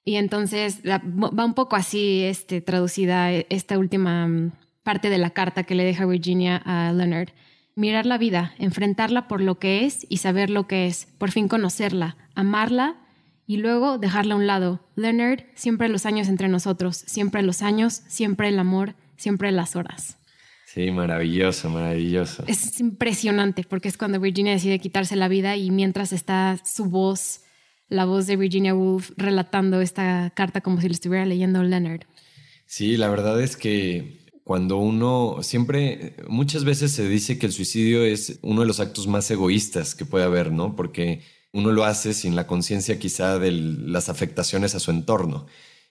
Y entonces va un poco así este, traducida esta última mm, parte de la carta que le deja Virginia a Leonard. Mirar la vida, enfrentarla por lo que es y saber lo que es, por fin conocerla, amarla y luego dejarla a un lado. Leonard, siempre los años entre nosotros, siempre los años, siempre el amor, siempre las horas. Sí, maravilloso, maravilloso. Es impresionante porque es cuando Virginia decide quitarse la vida y mientras está su voz, la voz de Virginia Woolf relatando esta carta como si lo estuviera leyendo Leonard. Sí, la verdad es que cuando uno siempre, muchas veces se dice que el suicidio es uno de los actos más egoístas que puede haber, ¿no? Porque uno lo hace sin la conciencia quizá de las afectaciones a su entorno.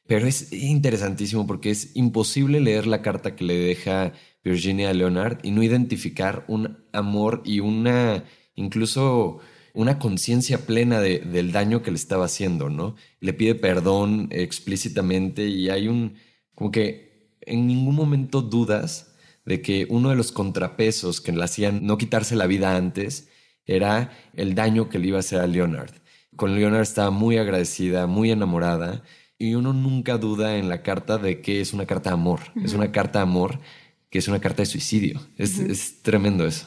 Pero es interesantísimo porque es imposible leer la carta que le deja Virginia Leonard y no identificar un amor y una, incluso una conciencia plena del daño que le estaba haciendo, ¿no? Le pide perdón explícitamente y hay un, como que en ningún momento dudas de que uno de los contrapesos que le hacían no quitarse la vida antes era el daño que le iba a hacer a Leonard. Con Leonard estaba muy agradecida, muy enamorada y uno nunca duda en la carta de que es una carta de amor. Es una carta de amor que es una carta de suicidio. Es, tremendo eso.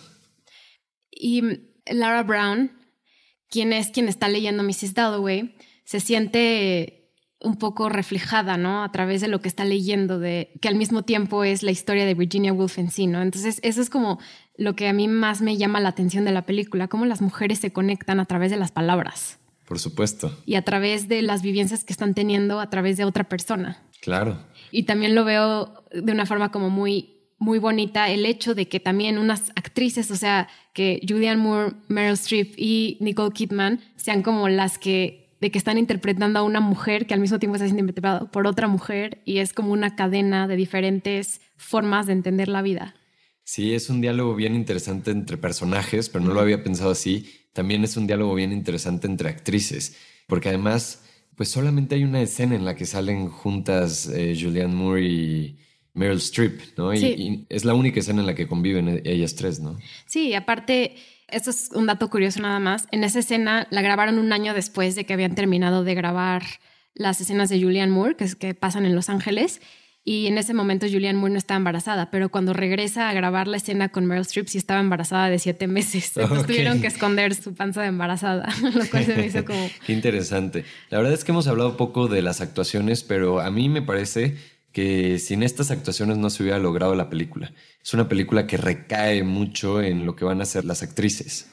Y Lara Brown, quien es quien está leyendo Mrs. Dalloway, se siente un poco reflejada, ¿no? A través de lo que está leyendo, de que al mismo tiempo es la historia de Virginia Woolf en sí, ¿no? Entonces, eso es como lo que a mí más me llama la atención de la película, cómo las mujeres se conectan a través de las palabras. Por supuesto. Y a través de las vivencias que están teniendo a través de otra persona. Claro. Y también lo veo de una forma como muy, muy bonita el hecho de que también unas actrices, o sea, que Julianne Moore, Meryl Streep y Nicole Kidman sean como las que de que están interpretando a una mujer que al mismo tiempo está siendo interpretada por otra mujer y es como una cadena de diferentes formas de entender la vida. Sí, es un diálogo bien interesante entre personajes, pero no lo había pensado así también es un diálogo bien interesante entre actrices, porque además, pues solamente hay una escena en la que salen juntas eh, Julianne Moore y Meryl Streep, ¿no? Y, es la única escena en la que conviven e-, ellas tres, ¿no? Sí, aparte, esto es un dato curioso nada más, en esa escena la grabaron un año después de que habían terminado de grabar las escenas de Julianne Moore, que, es, que pasan en Los Ángeles, y en ese momento Julianne Moore no estaba embarazada, pero cuando regresa a grabar la escena con Meryl Streep sí estaba embarazada de siete meses. Entonces tuvieron que esconder su panza de embarazada, lo cual se me hizo como... Qué interesante. La verdad es que hemos hablado poco de las actuaciones, pero a mí me parece que sin estas actuaciones no se hubiera logrado la película. Es una película que recae mucho en lo que van a hacer las actrices.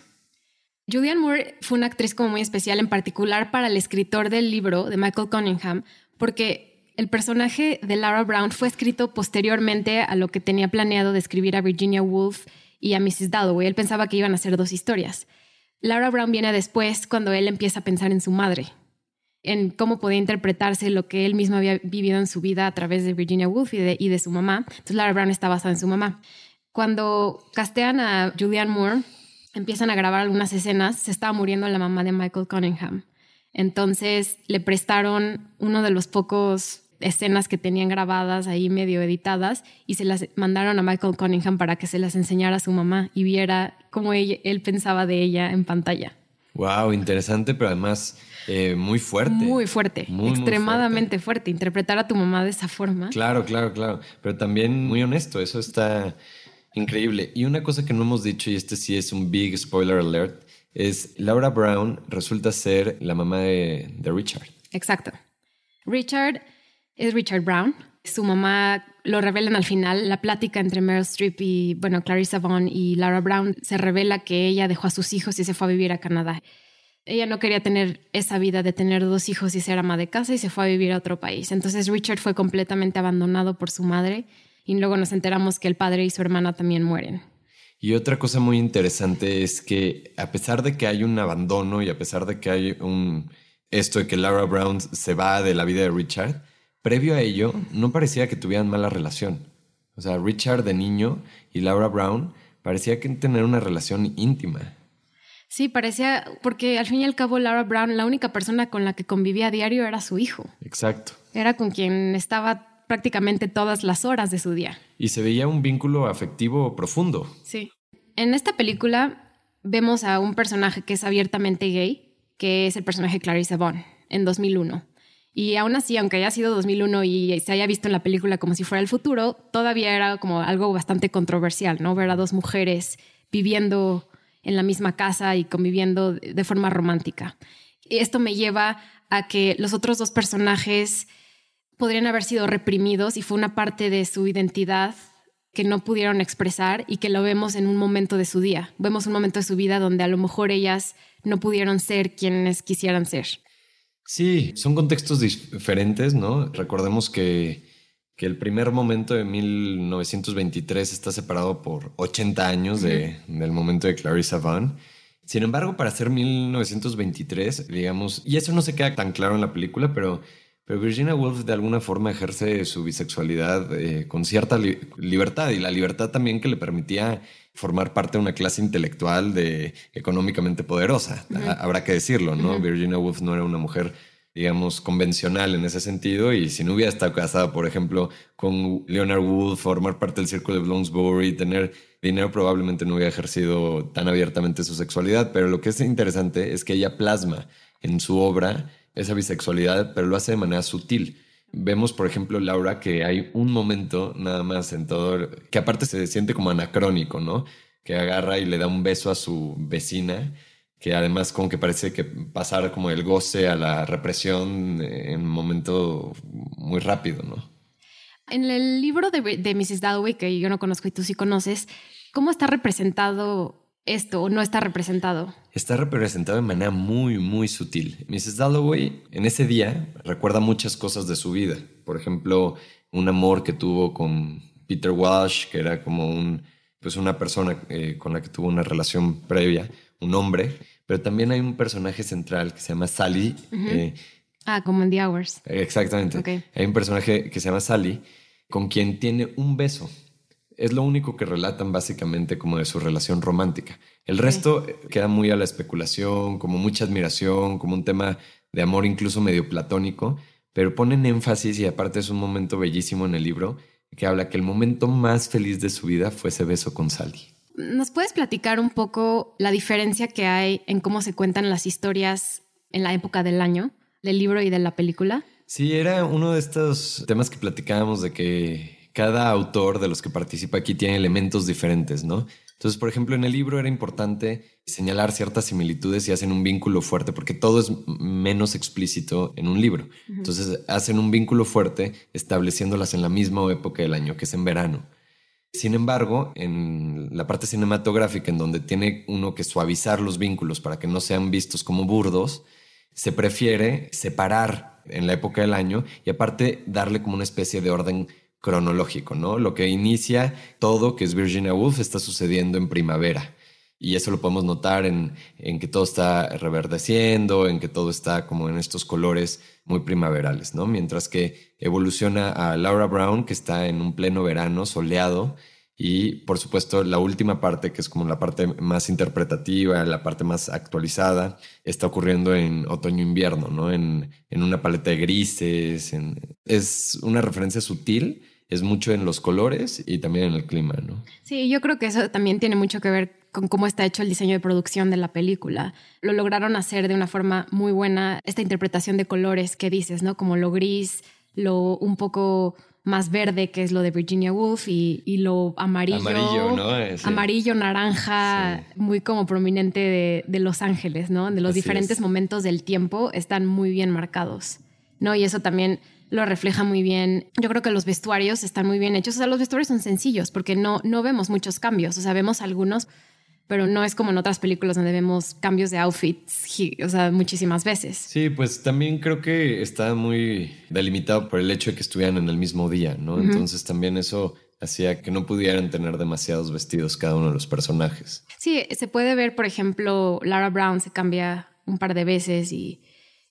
Julianne Moore fue una actriz como muy especial, en particular para el escritor del libro de Michael Cunningham, porque el personaje de Lara Brown fue escrito posteriormente a lo que tenía planeado de a Virginia Woolf y a Mrs. Dalloway. Él pensaba que iban a ser dos historias. Lara Brown viene después cuando él empieza a pensar en su madre, en cómo podía interpretarse lo que él mismo había vivido en su vida a través de Virginia Woolf y de, su mamá. Entonces Lara Brown está basada en su mamá. Cuando castean a Julianne Moore, empiezan a grabar algunas escenas, se estaba muriendo la mamá de Michael Cunningham. Entonces le prestaron uno de los pocos escenas que tenían grabadas ahí medio editadas y se las mandaron a Michael Cunningham para que se las enseñara a su mamá y viera cómo él pensaba de ella en pantalla. Wow, interesante, pero además eh, muy fuerte. Muy fuerte, extremadamente fuerte. Interpretar a tu mamá de esa forma. Claro, claro, claro. Pero también muy honesto, eso está Increíble. Y una cosa que no hemos dicho, y este sí es un big spoiler alert, es Laura Brown resulta ser la mamá de, de Richard. Exacto. Richard es Richard Brown. Su mamá lo revelan al final. La plática entre Meryl Streep y, bueno, Clarissa Vaughn y Laura Brown se revela que ella dejó a sus hijos y se fue a vivir a Canadá. Ella no quería tener esa vida de tener dos hijos y ser ama de casa y se fue a vivir a otro país. Entonces Richard fue completamente abandonado por su madre y luego nos enteramos que el padre y su hermana también mueren. Y otra cosa muy interesante es que a pesar de que hay un abandono y a pesar de que hay un esto de que Laura Brown se va de la vida de Richard, previo a ello no parecía que tuvieran mala relación. O sea, Richard de niño y Laura Brown parecía que tener una relación íntima. Sí, parecía, porque al fin y al cabo Laura Brown, la única persona con la que convivía a diario era su hijo. Exacto. Era con quien estaba prácticamente todas las horas de su día. Y se veía un vínculo afectivo profundo. Sí. En esta película vemos a un personaje que es abiertamente gay, que es el personaje Clarice Vaughn, en 2001. Y aún así, aunque haya sido 2001 y se haya visto en la película como si fuera el futuro, todavía era como algo bastante controversial, ¿no? Ver a dos mujeres viviendo en la misma casa y conviviendo de forma romántica. Esto me lleva a que los otros dos personajes podrían haber sido reprimidos y fue una parte de su identidad que no pudieron expresar y que lo vemos en un momento de su día. Vemos un momento de su vida donde a lo mejor ellas no pudieron ser quienes quisieran ser. Sí, son contextos diferentes, ¿no? Recordemos que, que el primer momento de 1923 está separado por 80 años de, del momento de Clarissa Vaughn. Sin embargo, para ser 1923, digamos, y eso no se queda tan claro en la película, pero, pero Virginia Woolf de alguna forma ejerce su bisexualidad eh, con cierta libertad y la libertad también que le permitía formar parte de una clase intelectual de económicamente poderosa. Habrá que decirlo, ¿no? Virginia Woolf no era una mujer digamos, convencional en ese sentido. Y si no hubiera estado casada, por ejemplo, con Leonard Woolf, formar parte del círculo de Bloomsbury, tener dinero, probablemente no hubiera ejercido tan abiertamente su sexualidad. Pero lo que es interesante es que ella plasma en su obra esa bisexualidad, pero lo hace de manera sutil. Vemos, por ejemplo, Laura, que hay un momento nada más en todo, que aparte se siente como anacrónico, ¿no? Que agarra y le da un beso a su vecina, que además como que parece que pasar como el goce a la represión en un momento muy rápido, ¿no? En el libro de, de Mrs. Dalloway, que yo no conozco y tú sí conoces, ¿cómo está representado esto o no está representado? Está representado de manera muy, muy sutil. Mrs. Dalloway en ese día recuerda muchas cosas de su vida. Por ejemplo, un amor que tuvo con Peter Walsh, que era como un, pues una persona eh, con la que tuvo una relación previa, un hombre. Pero también hay un personaje central que se llama Sally. Eh, ah, como en The Hours. Exactamente. Hay un personaje que se llama Sally con quien tiene un beso es lo único que relatan básicamente como de su relación romántica. El resto queda muy a la especulación, como mucha admiración, como un tema de amor incluso medio platónico, pero ponen énfasis y aparte es un momento bellísimo en el libro que habla que el momento más feliz de su vida fue ese beso con Sally. ¿Nos puedes platicar un poco la diferencia que hay en cómo se cuentan las historias en la época del año, del libro y de la película? Sí, era uno de estos temas que platicábamos de que cada autor de los que participa aquí tiene elementos diferentes, ¿no? Entonces, por ejemplo, en el libro era importante señalar ciertas similitudes y hacen un vínculo fuerte, porque todo es menos explícito en un libro. Entonces, hacen un vínculo fuerte estableciéndolas en la misma época del año, que es en verano. Sin embargo, en la parte cinematográfica, en donde tiene uno que suavizar los vínculos para que no sean vistos como burdos, se prefiere separar en la época del año y aparte darle como una especie de orden cronológico, ¿no? Lo que inicia todo, que es Virginia Woolf, está sucediendo en primavera. Y eso lo podemos notar en, en, que todo está reverdeciendo, en que todo está como en estos colores muy primaverales, ¿no? Mientras que evoluciona a Laura Brown, que está en un pleno verano soleado. Y por supuesto, la última parte, que es como la parte más interpretativa, la parte más actualizada, está ocurriendo en otoño-invierno, ¿no? En, en, una paleta de grises. es una referencia sutil es mucho en los colores y también en el clima, ¿no? Sí, yo creo que eso también tiene mucho que ver con cómo está hecho el diseño de producción de la película. Lo lograron hacer de una forma muy buena esta interpretación de colores que dices, ¿no? Como lo gris, lo un poco más verde, que es lo de Virginia Woolf, y, lo amarillo. Amarillo, ¿no? Amarillo, naranja, muy como prominente de, Los Ángeles, ¿no? De los diferentes momentos del tiempo están muy bien marcados, ¿no? Y eso también lo refleja muy bien. Yo creo que los vestuarios están muy bien hechos. O sea, los vestuarios son sencillos porque no, no vemos muchos cambios. O sea, vemos algunos, pero no es como en otras películas donde vemos cambios de outfits, o sea, muchísimas veces. Sí, pues también creo que está muy delimitado por el hecho de que estuvieran en el mismo día, ¿no? Entonces también eso hacía que no pudieran tener demasiados vestidos cada uno de los personajes. Sí, se puede ver, por ejemplo, Lara Brown se cambia un par de veces y,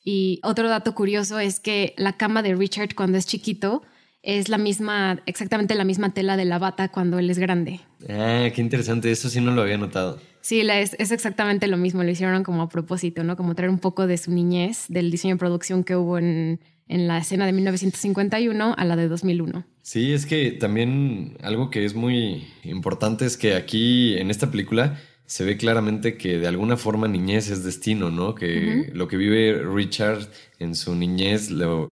y otro dato curioso es que la cama de Richard cuando es chiquito es la misma, exactamente la misma tela de la bata cuando él es grande. Ah, qué interesante, eso sí no lo había notado. Sí, es, es, exactamente lo mismo, lo hicieron como a propósito, ¿no? Como traer un poco de su niñez, del diseño de producción que hubo en, en la escena de 1951 a la de 2001. Sí, es que también algo que es muy importante es que aquí en esta película se ve claramente que de alguna forma niñez es destino, ¿no? Que lo que vive Richard en su niñez lo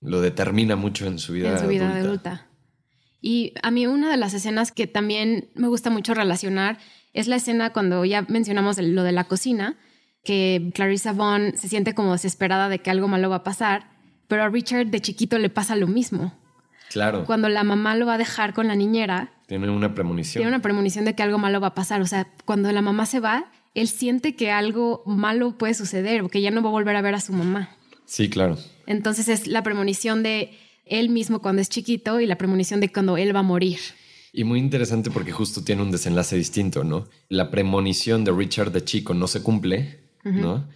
lo determina mucho en su vida, en su vida adulta. Y a mí una de las escenas que también me gusta mucho relacionar es la escena cuando ya mencionamos lo de la cocina, que Clarissa Vaughn se siente como desesperada de que algo malo va a pasar, pero a Richard de chiquito le pasa lo mismo. Claro. Cuando la mamá lo va a dejar con la niñera. Tiene una premonición. Tiene una premonición de que algo malo va a pasar. O sea, cuando la mamá se va, él siente que algo malo puede suceder, porque ya no va a volver a ver a su mamá. Sí, claro. Entonces es la premonición de él mismo cuando es chiquito y la premonición de cuando él va a morir. Y muy interesante porque justo tiene un desenlace distinto, ¿no? La premonición de Richard de chico no se cumple, ¿no?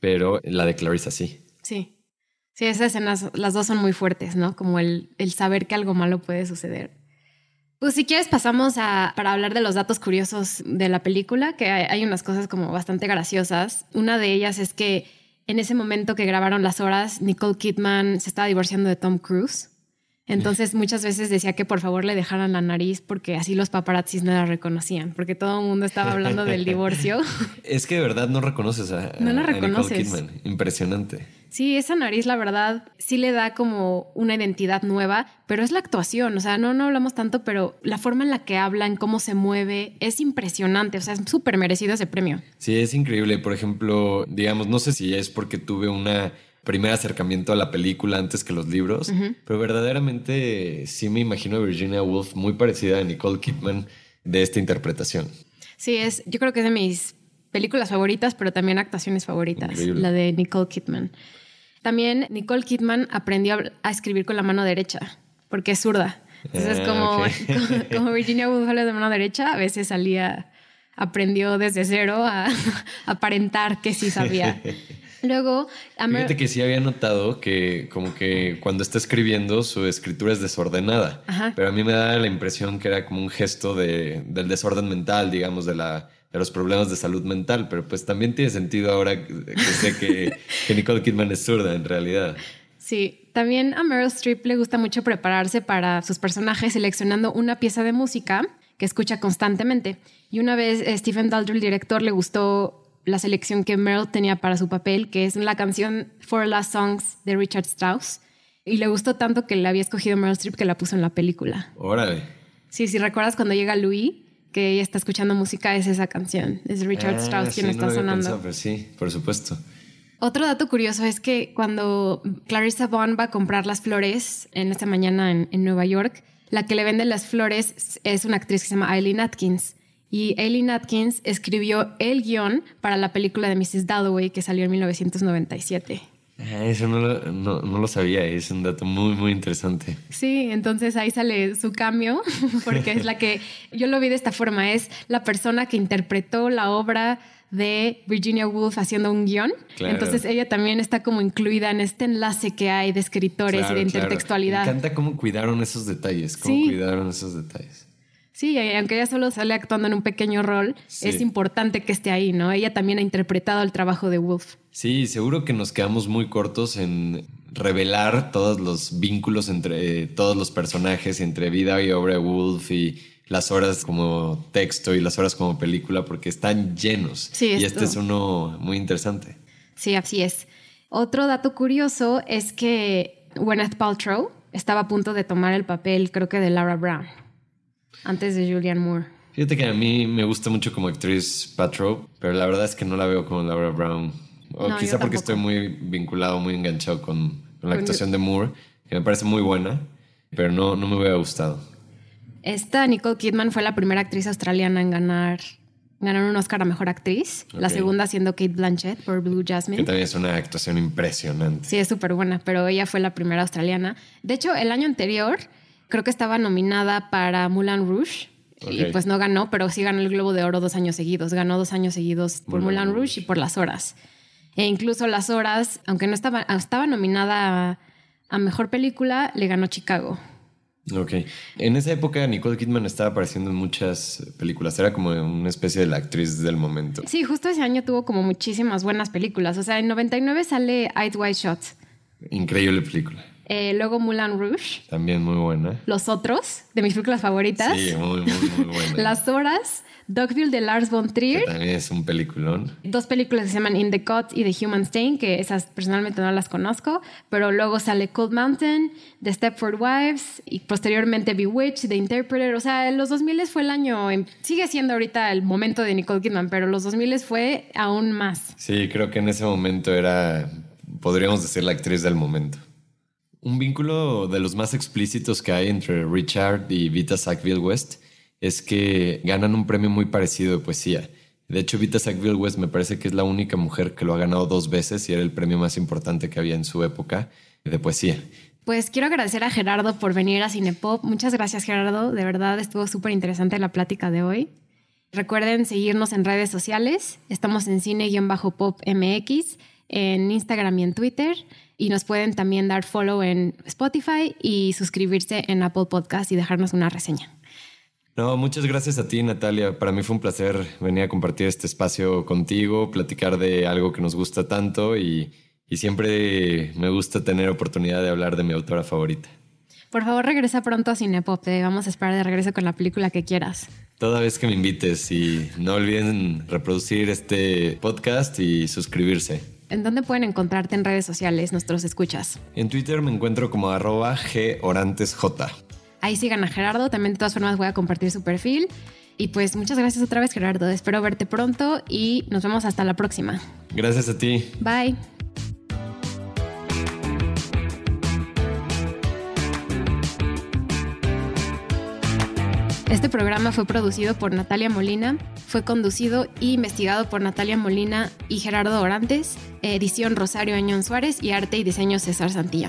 Pero la de Clarissa sí. Sí. Sí, esas escenas, las dos son muy fuertes, ¿no? Como el, el saber que algo malo puede suceder. Pues si quieres pasamos a, para hablar de los datos curiosos de la película, que hay unas cosas como bastante graciosas. Una de ellas es que en ese momento que grabaron las horas, Nicole Kidman se estaba divorciando de Tom Cruise. Entonces muchas veces decía que por favor le dejaran la nariz porque así los paparazzis no la reconocían, porque todo el mundo estaba hablando del divorcio. Es que de verdad no reconoces a, no la reconoces. Nicole Kidman. Impresionante. Sí, esa nariz la verdad sí le da como una identidad nueva, pero es la actuación, o sea, no, no hablamos tanto, pero la forma en la que hablan, cómo se mueve, es impresionante, o sea, es súper merecido ese premio. Sí, es increíble. Por ejemplo, digamos, no sé si es porque tuve una primer acercamiento a la película antes que los libros, pero verdaderamente sí me imagino a Virginia Woolf muy parecida a Nicole Kidman de esta interpretación. Sí, es, yo creo que es de mis películas favoritas, pero también actuaciones favoritas, la de Nicole Kidman. También Nicole Kidman aprendió a escribir con la mano derecha, porque es zurda. Entonces, ah, como, como, Virginia Woolf habla de mano derecha, a veces salía, aprendió desde cero a aparentar que sí sabía. Luego, Fíjate que sí había notado que como que cuando está escribiendo su escritura es desordenada, pero a mí me da la impresión que era como un gesto de, del desorden mental, digamos, de, la, de los problemas de salud mental, pero pues también tiene sentido ahora que, sé que, que Nicole Kidman es zurda en realidad. Sí, también a Meryl Streep le gusta mucho prepararse para sus personajes seleccionando una pieza de música que escucha constantemente. Y una vez eh, Stephen Daldry, el director, le gustó la selección que Meryl tenía para su papel, que es la canción Four Last Songs de Richard Strauss. Y le gustó tanto que le había escogido Meryl Streep que la puso en la película. Órale. Sí, si recuerdas cuando llega Louis, que ella está escuchando música, es esa canción. Es Richard ah, Strauss quien está sonando. sí, por supuesto. Otro dato curioso es que cuando Clarissa Vaughn va a comprar las flores en esta mañana en, en Nueva York, la que le vende las flores es una actriz que se llama Eileen Atkins. Y Aileen Atkins escribió el guion para la película de Mrs. Dalloway que salió en 1997. Ah, eso no lo, no, no lo, sabía, es un dato muy, muy interesante. Sí, entonces ahí sale su cambio, porque es la que, yo lo vi de esta forma, es la persona que interpretó la obra de Virginia Woolf haciendo un guion. Entonces ella también está como incluida en este enlace que hay de escritores y de intertextualidad. Me encanta cómo cuidaron esos detalles, cómo cuidaron esos detalles. Sí, aunque ella solo sale actuando en un pequeño rol, es importante que esté ahí, ¿no? Ella también ha interpretado el trabajo de Wolf. Sí, seguro que nos quedamos muy cortos en revelar todos los vínculos entre todos los personajes, entre vida y obra de Wolf y las horas como texto y las horas como película, porque están llenos. Sí, y este es uno muy interesante. Sí, así es. Otro dato curioso es que Gwyneth Paltrow estaba a punto de tomar el papel, creo que de Laura Brown, antes de Julianne Moore. Fíjate que a mí me gusta mucho como actriz Patrow, pero la verdad es que no la veo como Laura Brown. O No, quizá porque estoy muy vinculado, muy enganchado con, con la actuación de Moore, que me parece muy buena, pero no, no me hubiera gustado. Esta Nicole Kidman fue la primera actriz australiana en ganar, ganar un Oscar a Mejor Actriz. La Ok. segunda siendo Kate Blanchett por Blue Que Jasmine. también es una actuación impresionante. Sí, es súper buena, pero ella fue la primera australiana. De hecho, el año anterior creo que estaba nominada para Moulin Rouge. Y pues no ganó, pero sí ganó el Globo de Oro dos años seguidos. Ganó dos años seguidos por Moulin Moulin Rouge y por Las Horas. E incluso Las Horas, aunque no estaba, estaba nominada a, a Mejor Película, le ganó Chicago. Ok. En esa época Nicole Kidman estaba apareciendo en muchas películas. Era como una especie de la actriz del momento. Sí, justo ese año tuvo como muchísimas buenas películas. O sea, en 99 sale Eyes Wide Shut. Increíble película. Eh, luego Moulin Rouge. También muy buena. Los Otros, de mis películas favoritas. Sí, muy, muy, muy buena. Las Horas. Dogville de Lars von Que Trier. también es un peliculón. Dos películas que se llaman In the Cut y The Human Stain, que esas personalmente no las conozco, pero luego sale Cold Mountain, The Stepford Wives y posteriormente Bewitched, The Interpreter. O sea, los 2000 fue el año, sigue siendo ahorita el momento de Nicole Kidman, pero los 2000 fue aún más. Sí, creo que en ese momento era, podríamos decir, la actriz del momento. Un vínculo de los más explícitos que hay entre Richard y Vita Sackville West es que ganan un premio muy parecido de poesía. De hecho, Vita Sackville West me parece que es la única mujer que lo ha ganado dos veces y era el premio más importante que había en su época de poesía. Pues quiero agradecer a Gerardo por venir a Cinepop. Muchas gracias, Gerardo. De verdad estuvo súper interesante la plática de hoy. Recuerden seguirnos en redes sociales. Estamos en cine-pop MX, en Instagram y en Twitter. Y nos pueden también dar follow en Spotify y suscribirse en Apple Podcast y dejarnos una reseña. No, muchas gracias a ti, Natalia. Para mí fue un placer venir a compartir este espacio contigo, platicar de algo que nos gusta tanto y, y siempre me gusta tener oportunidad de hablar de mi autora favorita. Por favor, regresa pronto a Cinepop. Te vamos a esperar de regreso con la película que quieras. Toda vez que me invites y no olviden reproducir este podcast y suscribirse. ¿En dónde pueden encontrarte en redes sociales nuestros escuchas? En Twitter me encuentro como arroba gorantesj. Ahí sigan a Gerardo. También de todas formas voy a compartir su perfil. Y pues muchas gracias otra vez Gerardo. Espero verte pronto y nos vemos hasta la próxima. Gracias a ti. Bye. Este programa fue producido por Natalia Molina, fue conducido e investigado por Natalia Molina y Gerardo Orantes, edición Rosario Añón Suárez y arte y diseño César Santilla.